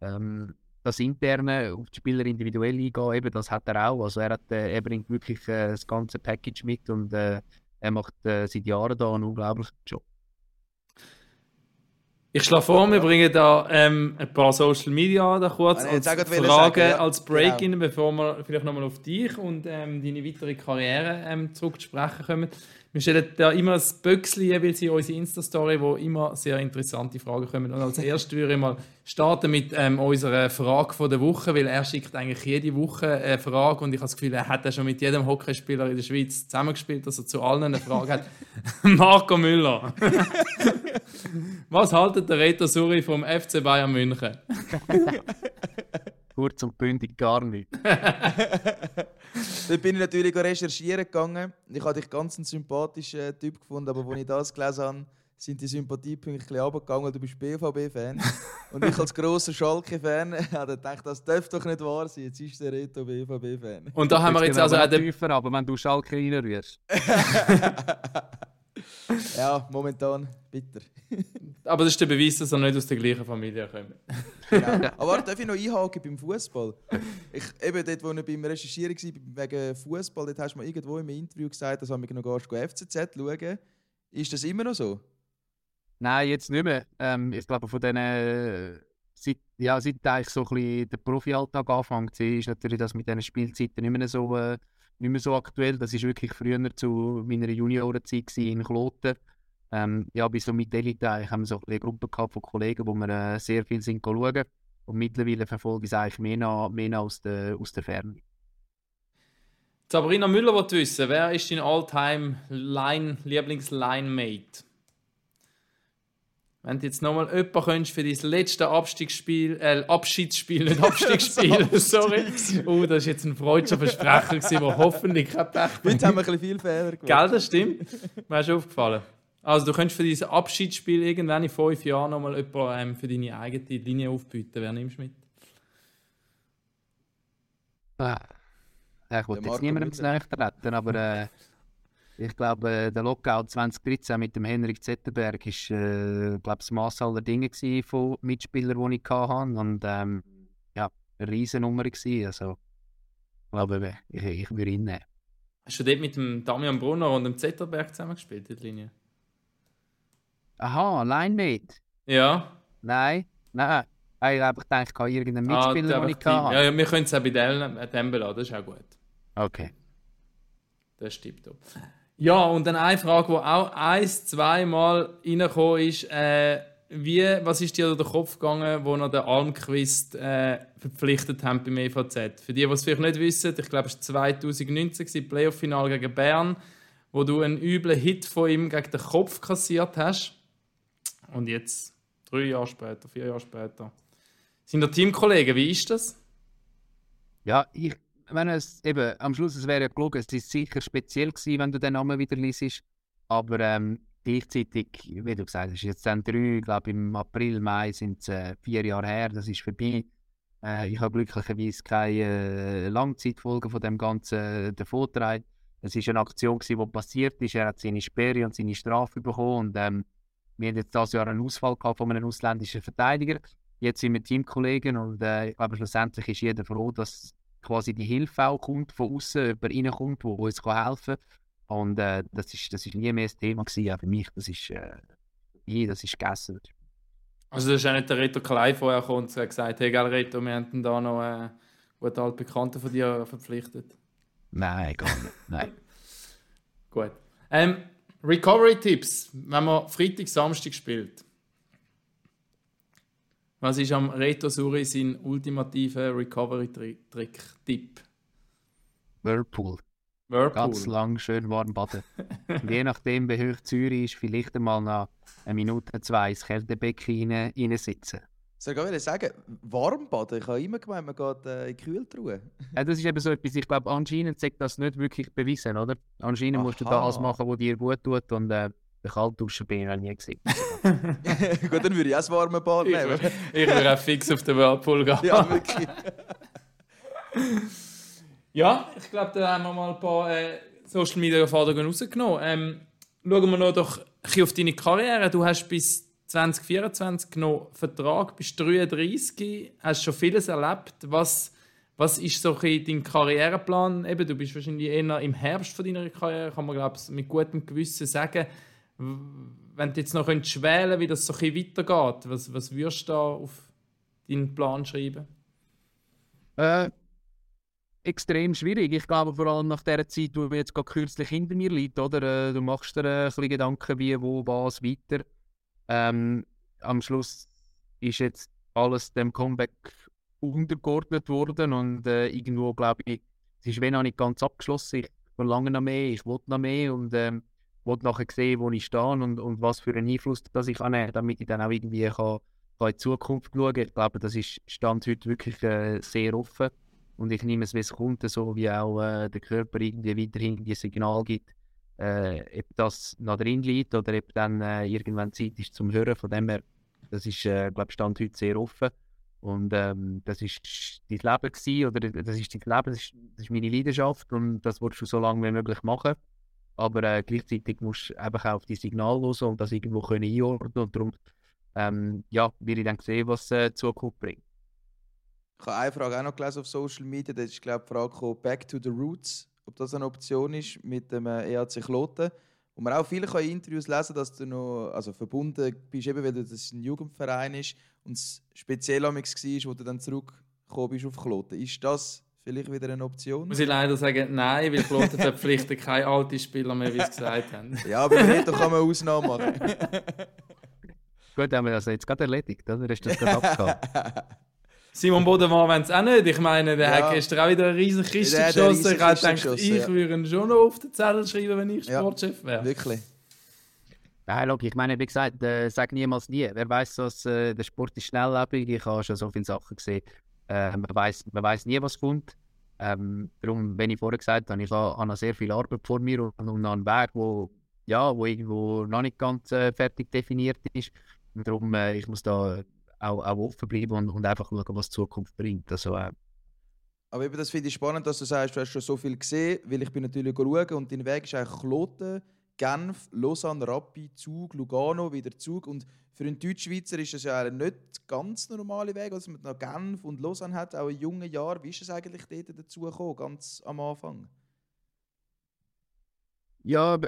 ähm, das Interne auf die Spieler individuell eingehen, eben, das hat er auch. Also er, hat, äh, er bringt wirklich äh, das ganze Package mit und äh, er macht äh, seit Jahren da einen unglaublichen Job. Ich schlage vor, wir bringen da ähm, ein paar Social Media da kurz als Fragen sagen, ja. als Break genau. in, bevor wir vielleicht nochmal auf dich und ähm, deine weitere Karriere ähm, zurück zu sprechen kommen. Wir stellen da immer ein Böckchen jeweils in unsere Insta-Story, wo immer sehr interessante Fragen kommen. Und als erstes würde ich mal starten mit ähm, unserer Frage von der Woche, weil er schickt eigentlich jede Woche eine Frage und ich habe das Gefühl, er hat ja schon mit jedem Hockeyspieler in der Schweiz zusammengespielt, dass er zu allen eine Frage hat. [laughs] Marco Müller. [laughs] Was haltet der Reto Suri vom FC Bayern München? [laughs] Kurz und bündig gar nicht. [laughs] Dann bin ich natürlich recherchieren gegangen. Ich habe dich ganz einen sympathischen Typ gefunden, aber als ich das gelesen habe, sind die Sympathiepunkte ein bisschen du bist BVB-Fan. [laughs] und ich als grosser Schalke-Fan habe gedacht, das dürfte doch nicht wahr sein. Jetzt ist der Reto BVB-Fan. Und da haben wir jetzt also auch den... Tiefer, aber wenn du Schalke reinrührst. [laughs] [laughs] ja, momentan bitter. [laughs] Aber das ist der Beweis, dass er nicht aus der gleichen Familie kommt. genau. Aber darf ich noch einhaken beim Fußball? Ich, eben dort, wo ich beim Recherchieren war, wegen Fußball, dort hast du mir irgendwo im Interview gesagt, dass ich noch gehst, FCZ schauen. Ist das immer noch so? Nein, jetzt nicht mehr. Ähm, ich glaube, von diesen seit, ja, seit eigentlich so ein bisschen der Profialltag anfängt, ist natürlich das mit diesen Spielzeiten nicht mehr so äh, nicht mehr so aktuell. Das ist wirklich früher zu meiner Juniorenzeit in Kloten. Ähm, ja, bis so mit Elite haben wir so eine Gruppe gehabt von Kollegen, wo wir äh, sehr viel sind schauen. Und mittlerweile verfolge ich es eigentlich mehr, nach, mehr nach aus, der, aus der Ferne. Sabrina Müller will wissen, wer ist dein Alltime Lieblings-Line-Mate? Wenn du jetzt nochmal jemanden könntest für dein letzte Abstiegsspiel, äh, Abschiedsspiel, nicht [laughs] Abstiegsspiel, sorry. Oh, das war jetzt ein freudscher Versprecher, der hoffentlich kein Pech Heute haben wir ein bisschen viel Fehler gemacht. Gell, das stimmt. Mir ist aufgefallen. Also du könntest für dieses Abschiedsspiel irgendwann in fünf Jahren nochmal jemanden ähm, für deine eigene Linie aufbieten. Wer nimmst du mit? Ah. Ich wollte jetzt niemandem zu nahe treten, aber äh, ich glaube, äh, der Lockout 2013 mit dem Henrik Zetterberg ist, äh, glaube das Maß aller Dinge von Mitspielern, die ich hatte. Und ähm, ja, eine Riesennummer gewesen. Also, ich glaube, ich, ich würde ihn nehmen. Hast du dort mit dem Damian Brunner und dem Zetterberg zusammengespielt, in der Linie? Aha, Line-Mate? Ja. Nein, nein. Ich habe gedacht, ich habe irgendeinen ah, Mitspieler, ah, den ich hatte. Ja, ja, wir können es auch bei dem, dem beladen, das ist auch gut. Okay. Das stimmt. Auch. Ja, und dann eine Frage, die auch ein, zweimal reingekommen ist, äh, wie, was ist dir durch den Kopf gegangen, wo noch den Almquist äh, verpflichtet haben beim EVZ? Für die, die es vielleicht nicht wissen, ich glaube, es war 2019, das Playoff-Final gegen Bern, wo du einen üblen Hit von ihm gegen den Kopf kassiert hast. Und jetzt, drei Jahre später, vier Jahre später, sind da Teamkollegen. Wie ist das? Ja, ich wenn es eben, am Schluss es wäre gelogen, es ist sicher speziell gewesen, wenn du den Namen wieder liest. Aber ähm, gleichzeitig, wie du gesagt hast, jetzt dann drei, glaube im April, Mai sind es äh, vier Jahre her, das ist vorbei. Äh, ich habe glücklicherweise keine äh, Langzeitfolgen von dem Ganzen äh, davongetragen. Es war eine Aktion, gewesen, die passiert ist. Er hat seine Sperre und seine Strafe bekommen. Und, ähm, wir haben jetzt dieses Jahr einen Ausfall gehabt von einem ausländischen Verteidiger. Jetzt sind wir Teamkollegen und äh, ich glaube, schlussendlich ist jeder froh, dass quasi die Hilfe auch kommt, von außen über reinkommt, wo, wo uns helfen kann. Und äh, das, ist, das ist nie mehr das Thema gewesen, auch für mich. Das ist, äh, das ist gegessen. Also das ist auch nicht der Reto Klein vorher gekommen und gesagt, hey gell Reto, wir haben da noch einen guten Altbekannten von dir verpflichtet. Nein, gar nicht. Nein. [laughs] Gut. Ähm, Recovery-Tipps, wenn man Freitag, Samstag spielt. Was ist am Reto Suri sein ultimativer Recovery-Trick-Tipp? Whirlpool. Whirlpool. Ganz lang schön warm baden. je nachdem, wie hoch Zürich ist, vielleicht einmal nach eine Minute, zwei ins Kältebecken rein, rein sitzen. Soll ich sagen, warm baden? Ich habe immer gemeint, man geht äh, in die Kühltruhe. ja, das ist eben so etwas, ich glaube, anscheinend sagt das nicht wirklich bewiesen, oder? Anscheinend Aha. musst du das machen, was dir gut tut und äh, den Kaltduschen bin ich noch nie gesehen. [laughs] Gut, dann würde ich auch das warme Bad nehmen. ich würde auch fix auf den Whirlpool gehen. ja, wirklich. [laughs] ja, ich glaube, da haben wir mal ein paar äh, Social Media Erfahrungen rausgenommen. Ähm, schauen wir noch doch ein auf deine Karriere. Du hast bis 2024 noch Vertrag, bist 33, hast schon vieles erlebt. Was, was ist so dein Karriereplan? Eben, du bist wahrscheinlich eher im Herbst von deiner Karriere, kann man glaube mit gutem Gewissen sagen wenn du jetzt noch könntest wie das so ein weitergeht, was, was würdest du da auf deinen Plan schreiben? Äh, extrem schwierig. Ich glaube vor allem nach der Zeit, wo mir jetzt gerade kürzlich hinter mir liegt, oder? Äh, du machst dir ein bisschen Gedanken, wie, wo, was, weiter. Ähm, am Schluss ist jetzt alles dem Comeback untergeordnet worden und äh, irgendwo glaube ich, es ist wenn auch nicht ganz abgeschlossen. Ich verlange noch mehr, ich will noch mehr und ähm, will nachher sehen, wo ich stehe und, und was für einen Einfluss das ich habe, damit ich dann auch irgendwie kann, kann in die Zukunft schauen kann. Ich glaube, das ist Stand heute wirklich äh, sehr offen und ich nehme es, wie es kommt, so wie auch äh, der Körper irgendwie weiterhin die Signal gibt, äh, ob das noch drin liegt oder ob dann äh, irgendwann Zeit ist zum Hören. Von dem her, das ist, äh, glaube Stand heute sehr offen. Und ähm, das ist dein Leben gewesen, oder das ist dein Leben, das ist, das ist meine Leidenschaft und das willst du so lange wie möglich machen. Aber äh, gleichzeitig musst du einfach auch auf die Signale los und das irgendwo können einordnen und darum ähm, ja, werde ich dann sehen, was äh, die Zukunft bringt. Ich habe eine Frage auch noch gelesen auf Social Media, da ist glaube die Frage gekommen, Back to the Roots, ob das eine Option ist mit dem äh, EAC Kloten. Wo man auch viele in Interviews lesen dass du noch also verbunden bist, eben weil das ein Jugendverein ist und es speziell war, wo du dann zurückgekommen bist auf Kloten. Ist das vielleicht wieder eine Option? Muss ich leider sagen, nein, weil Kloten verpflichtet keine alten Spieler mehr, wie sie gesagt haben. [laughs] ja, aber nicht, da kann man Ausnahmen machen. [laughs] Gut, haben wir das jetzt gerade erledigt, oder? Du das gerade abgehauen? [laughs] Simon Bodemann wenn es auch nicht. Ich meine, der ja. hat gestern auch wieder eine riesige Kiste der geschossen. Ich habe gedacht, ich ja. würde ihn schon noch auf den Zettel schreiben, wenn ich Sportchef wäre. Wirklich. Nein, look, ich meine, wie gesagt, äh, sag niemals nie. Wer weiß, dass äh, der Sport ist schnelllebig. Ich habe schon so viele Sachen gesehen. Äh, man weiß man weiss nie, was kommt. Ähm, darum, wenn ich vorher gesagt habe, ich habe noch sehr viel Arbeit vor mir und, und einen Weg, wo, ja, wo irgendwo noch nicht ganz äh, fertig definiert ist. Und darum, äh, ich muss da auch, auch offen bleiben und, und einfach schauen, was die Zukunft bringt. Also, äh, Aber eben das finde ich spannend, dass du sagst, du hast schon so viel gesehen, weil ich bin natürlich schauen und dein Weg ist eigentlich Kloten, Genf, Lausanne, Rappi, Zug, Lugano, wieder Zug. Und für einen Deutschschweizer ist das ja nicht ganz normale Weg, also man noch Genf und Lausanne hat, auch in jungen Jahren. Wie ist es eigentlich dort dazu gekommen, ganz am Anfang? Ja,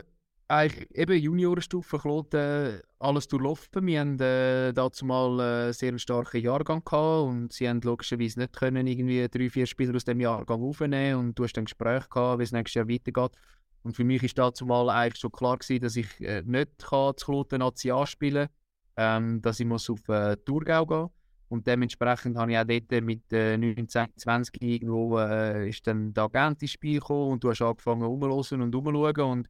eigentlich eben Juniorenstufe Kloten alles durchlaufen. Wir haben äh, dazu mal äh, sehr einen starken Jahrgang gehabt und sie haben logischerweise nicht können irgendwie drei, vier Spieler aus dem Jahrgang aufnehmen und du hast ein Gespräch gehabt, wie es nächstes Jahr weitergeht. Und für mich ist dazu mal eigentlich schon klar gewesen, dass ich äh, nicht kann zu Kloten Nazi anspielen ähm, dass ich muss auf äh, Thurgau gehen und dementsprechend habe ich auch dort mit äh, 19, 20 irgendwo äh, ist dann der Agent ins Spiel gekommen und du hast angefangen rumzuhören und rumzuschauen und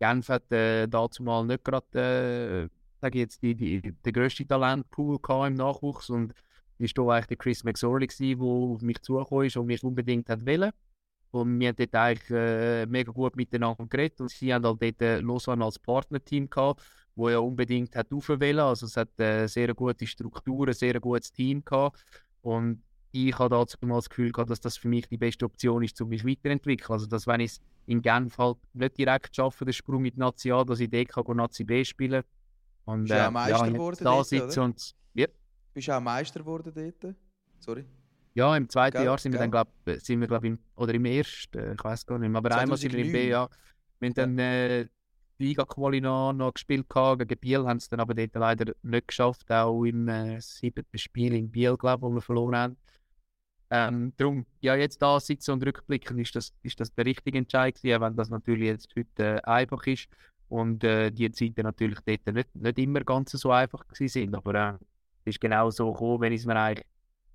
Genf hat äh, dazu mal nicht gerade, äh, sage jetzt, die, die, den grössten Talentpool im Nachwuchs und ist da eigentlich der Chris McSorley der auf mich zugekommen ist und mich unbedingt hat wollen. Und wir haben dort eigentlich äh, mega gut miteinander geredet und sie haben halt dort äh, Lausanne als Partnerteam gehabt, wo ja unbedingt hat wollen. Also es hat äh, sehr gute Struktur, ein sehr gutes Team gehabt und ich habe dazu mal das Gefühl gehabt, dass das für mich die beste Option ist, um mich weiterzuentwickeln. Also dass wenn ich es in Genf halt nicht direkt schaffe, den Sprung die Nazi A, dass ich dort kann Nazi B spielen Und Bist äh, auch Meister ja, geworden da dort, sitze und ja. Bist du auch Meister geworden dort? Sorry. Ja, im zweiten Jahr sind wir dann, glaub, sind wir, glaub, im, oder im ersten, ich weiß gar nicht mehr, aber 2009. einmal sind wir im B, ja. Wir haben dann äh, Liga-Quali noch, noch gespielt gehabt, gegen Biel, haben es dann aber dort leider nicht geschafft, auch im äh, siebten Spiel in Biel, glaube ich, wo wir verloren haben. Ähm, darum, ja, jetzt da sitzen und rückblicken, ist das, ist das der richtige Entscheid gewesen, wenn das natürlich jetzt heute äh, einfach ist und äh, die Zeiten natürlich dort nicht, nicht immer ganz so einfach gewesen sind, aber äh, es ist genau so gekommen, wenn ich es mir eigentlich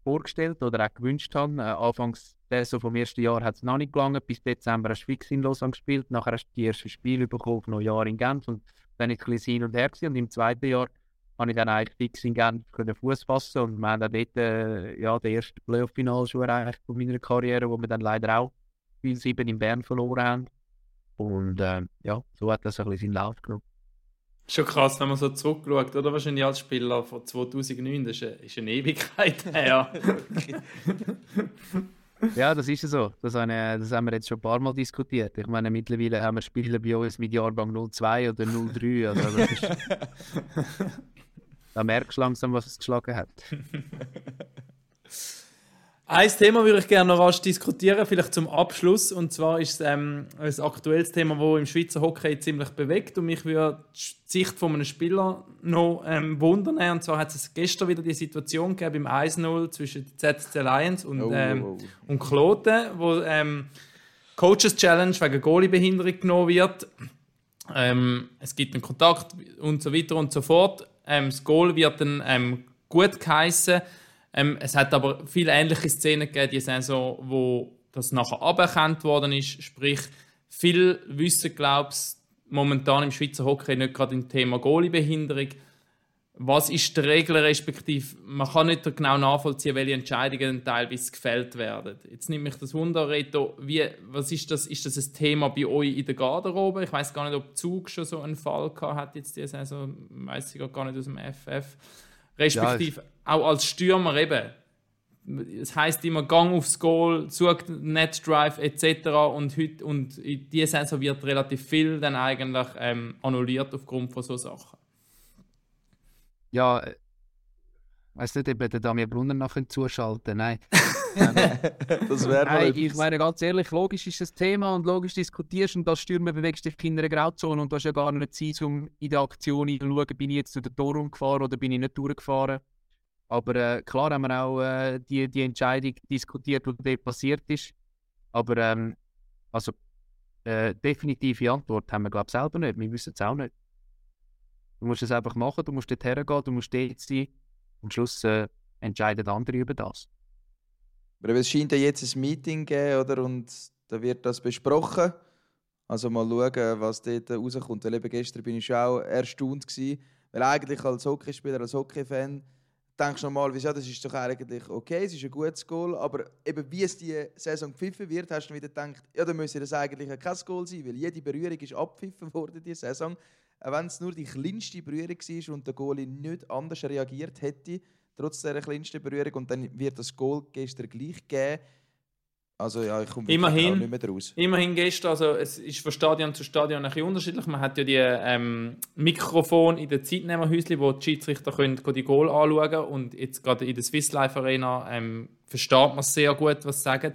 vorgestellt oder auch gewünscht habe. Äh, anfangs so vom ersten Jahr hat es noch nicht gelangt, bis Dezember hast du fix in Lausanne gespielt, nachher hast du die ersten Spiele bekommen, noch Jahr in Genf und dann ist es ein bisschen hin und her gewesen. und im zweiten Jahr habe ich dann eigentlich fix in Genf Fuß fassen und wir haben dann dort äh, ja, den ersten Playoff-Final schon eigentlich von meiner Karriere, wo wir dann leider auch Spiel 7 in Bern verloren haben. Und äh, ja, so hat das ein bisschen seinen Lauf genommen. Schon krass, wenn man so zurückschaut, oder? Wahrscheinlich als Spieler von 2009, das ist eine, ist eine Ewigkeit [laughs] her. ja, das ist so. Das, eine, das haben wir jetzt schon ein paar Mal diskutiert. Ich meine, mittlerweile haben wir Spieler bei uns mit Jahrgang 02 oder 03. Also das ist [laughs] Da merkst du langsam, was es geschlagen hat. [laughs] Ein Thema würde ich gerne noch rasch diskutieren, vielleicht zum Abschluss. Und zwar ist es ähm, ein aktuelles Thema, das im Schweizer Hockey ziemlich bewegt. Und mich würde die Sicht von einem Spieler noch ähm, wundern. Und zwar hat es gestern wieder die Situation gegeben im 1-0 zwischen ZSC Lions und, oh, ähm, oh, oh. und Kloten, wo ähm, Coaches Challenge wegen Goalie-Behinderung genommen wird. Ähm, es gibt einen Kontakt und so weiter und so fort. Ähm, das Goal wird dann ähm, gut geheissen. Ähm, es hat aber viele ähnliche Szenen gegeben, die Saison, wo das nachher aberkannt worden ist. Sprich, viel wissen, glaubst momentan im Schweizer Hockey nicht gerade im Thema Goalie-Behinderung. Was ist die Regel, respektive man kann nicht genau nachvollziehen, welche Entscheidungen teilweise gefällt werden. Jetzt nimmt mich das Wunder, Reto, wie, was ist das? Ist das ein Thema bei euch in der Garderobe? Ich weiß gar nicht, ob Zug schon so einen Fall gehabt hat jetzt diese Saison, weiß ich gar nicht aus dem FF. Respektive ja, auch als Stürmer eben. Es heißt immer Gang aufs Goal, sucht Net Drive etc. Und, heute, und in dieser Saison wird relativ viel dann eigentlich ähm, annulliert aufgrund von so Sachen ja, äh, weiß nicht, ob der Damien Brunner noch zuschalten Nein. [laughs] das wäre Nein, ich meine ganz ehrlich, logisch ist das Thema und logisch diskutierst und als Stürmer bewegst du dich in einer Grauzone und du hast ja gar nicht Zeit, um in der Aktion zu schauen, bin ich jetzt durch den Tor umgefahren oder bin ich nicht durchgefahren. Aber äh, klar haben wir auch äh, die, die Entscheidung diskutiert, die dort passiert ist. Aber ähm, also äh, definitive Antwort haben wir glaube ich selber nicht. Wir wissen es auch nicht. Du musst es einfach machen, du musst dort hergehen, du musst dort sein. Am Schluss äh, entscheiden andere über das. Aber es scheint ja jetzt ein Meeting geben, oder? Und da wird das besprochen. Also mal schauen, was dort rauskommt. Weil eben gestern bin ich auch erstaunt gewesen, weil eigentlich als Hockeyspieler, als Hockeyfan, denkst du normalerweise, ja, das ist doch eigentlich okay, es ist ein gutes Goal, aber eben wie es die Saison gepfiffen wird, hast du wieder gedacht, ja, dann müsste das eigentlich kein Goal sein, weil jede Berührung ist abgepfiffen [laughs] worden diese Saison auch wenn es nur die kleinste Berührung war und der Goalie nicht anders reagiert hätte, trotz dieser kleinsten Berührung, und dann wird das Goal gestern gleich geben. Also ja, ich komme immerhin, nicht mehr raus. Immerhin gestern, also es ist von Stadion zu Stadion ein bisschen unterschiedlich. Man hat ja die ähm, Mikrofon in den Zeitnehmerhäuschen, wo die Schiedsrichter können die Goal anschauen können. Und jetzt gerade in der Swiss Life Arena ähm, versteht man sehr gut, was sie sagen.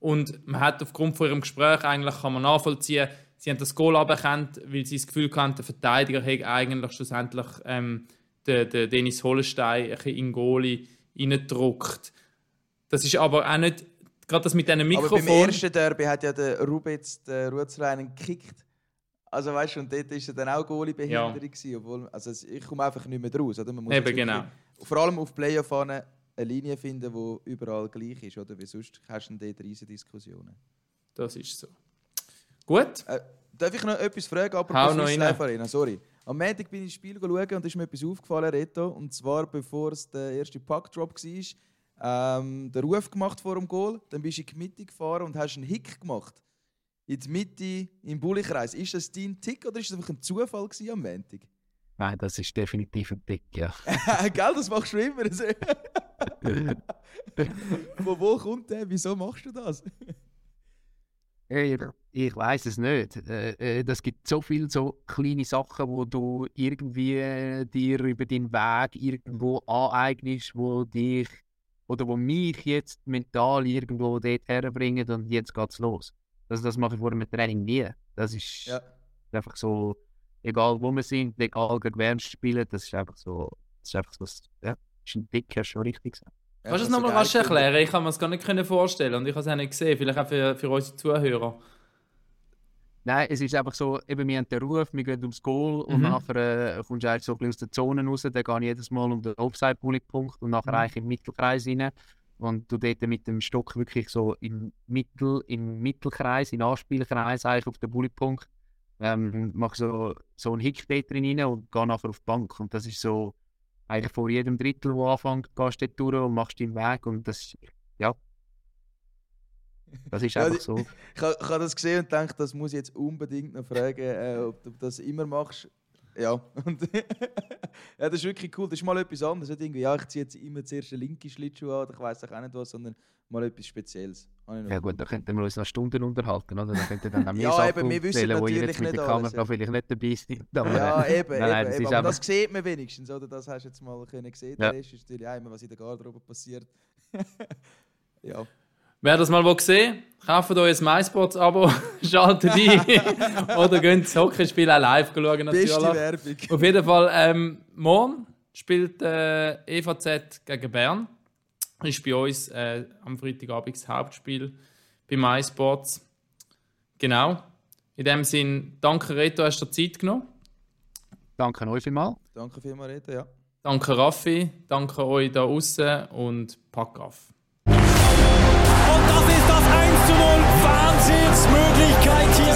Und man hat aufgrund von ihrem Gespräch eigentlich kann man nachvollziehen, sie haben das Goal aberkannt, weil sie das Gefühl hatten, der Verteidiger hätte eigentlich schlussendlich ähm, den, den Dennis Holstein ein bisschen in Goalie reingedruckt. Das ist aber auch nicht gerade das mit diesen Mikrofon. Aber beim ersten Derby hat ja der Rubitz den Rutzreinen gekickt. Also weißt du, und dort war er dann auch Goalie-Behinderung. Ja. Obwohl, also ich komme einfach nicht mehr raus. Oder? Man muss Eben, genau. Vor allem auf Playoff eine Linie finden, die überall gleich ist. Oder? Weil sonst hast du dort riesige Diskussionen. Das ist so. Gut. Äh, darf ich noch etwas fragen? Apropos Swiss Life Arena, sorry. Am Montag bin ich ins Spiel schauen und ist mir etwas aufgefallen, Reto. Und zwar, bevor es der erste Puckdrop war, ähm, den Ruf gemacht vor dem Goal, dann bist du in die Mitte gefahren und hast einen Hick gemacht. In die Mitte im Bullykreis. Ist das dein Tick oder ist das einfach ein Zufall am Montag? Nein, das ist definitiv ein Tick, ja. [laughs] Gell, das machst du immer. [laughs] Von wo kommt der? Wieso machst du das? Ich weiß es nicht. Äh, äh, das gibt so viele so kleine Sachen, wo du irgendwie äh, dir über den Weg irgendwo aneignest, wo dich oder wo mich jetzt mental irgendwo dort herbringen und jetzt geht's los. Das, das mache ich vor einem Training nie. Das ist ja. einfach so, egal wo wir sind, egal gegen wen spielen, das ist einfach so, das ist einfach so, ja, ist ein Dicker schon richtig gesagt. Ja, Kannst du es nochmal rasch erklären? Ich kann mir das gar nicht vorstellen und ich habe es auch nicht gesehen, vielleicht auch für, für unsere Zuhörer. Nein, es ist einfach so, eben, wir haben den Ruf, wir gehen ums Goal und mhm. nachher äh, kommst du eigentlich so ein bisschen aus der Zone raus, dann gehe ich jedes Mal um den Offside-Bullet-Punkt und nachher mhm. eigentlich im Mittelkreis rein. Und du dort mit dem Stock wirklich so im Mittel, im Mittelkreis, im Anspielkreis eigentlich auf den Bullet-Punkt, ähm, mach so, so einen Hick dort drin rein und gehe nachher auf die Bank. Und das ist so, eigentlich vor jedem Drittel, wo anfängt, gehst du durch und machst deinen Weg und das, ja, das ist einfach so. [laughs] Ich, ich, ich habe das gesehen und denke, das muss ich jetzt unbedingt noch fragen, äh, ob du das immer machst. Ja, [laughs] und ja, das ist wirklich cool. Das ist mal etwas anderes. Nicht irgendwie, ja, ich ziehe jetzt immer zuerst den linken Schlittschuh an, ich weiß auch nicht was, sondern mal etwas Spezielles. Ja gut, da könnten wir uns noch Stunden unterhalten, oder? Da könnten dann [laughs] auch mehr ja, Sachen eben, wir wissen wo ihr jetzt mit der Kamera alles, vielleicht nicht dabei sind. ja, eben, nein, nein, eben, eben. aber das sieht man wenigstens, oder? Das hast du jetzt mal können gesehen. Ja. Das ist natürlich auch immer, was in der Garderobe passiert. [laughs] ja. Wer das mal gesehen kauft euch ein MySports-Abo, [laughs] schaltet ein [laughs] oder geht das Hockeyspiel auch live schauen. Natürlich. Beste Werbung. Auf jeden Fall, ähm, morgen spielt äh, EVZ gegen Bern. Ist bei uns äh, am Freitagabend das Hauptspiel bei MySports. Genau. In dem Sinn, danke Reto, hast du dir Zeit genommen. Danke euch vielmals. Danke vielmals, Reto, ja. Danke Raffi, danke euch da außen und pack auf. Und das ist das 1 zu 0. Wahnsinnsmöglichkeit hier.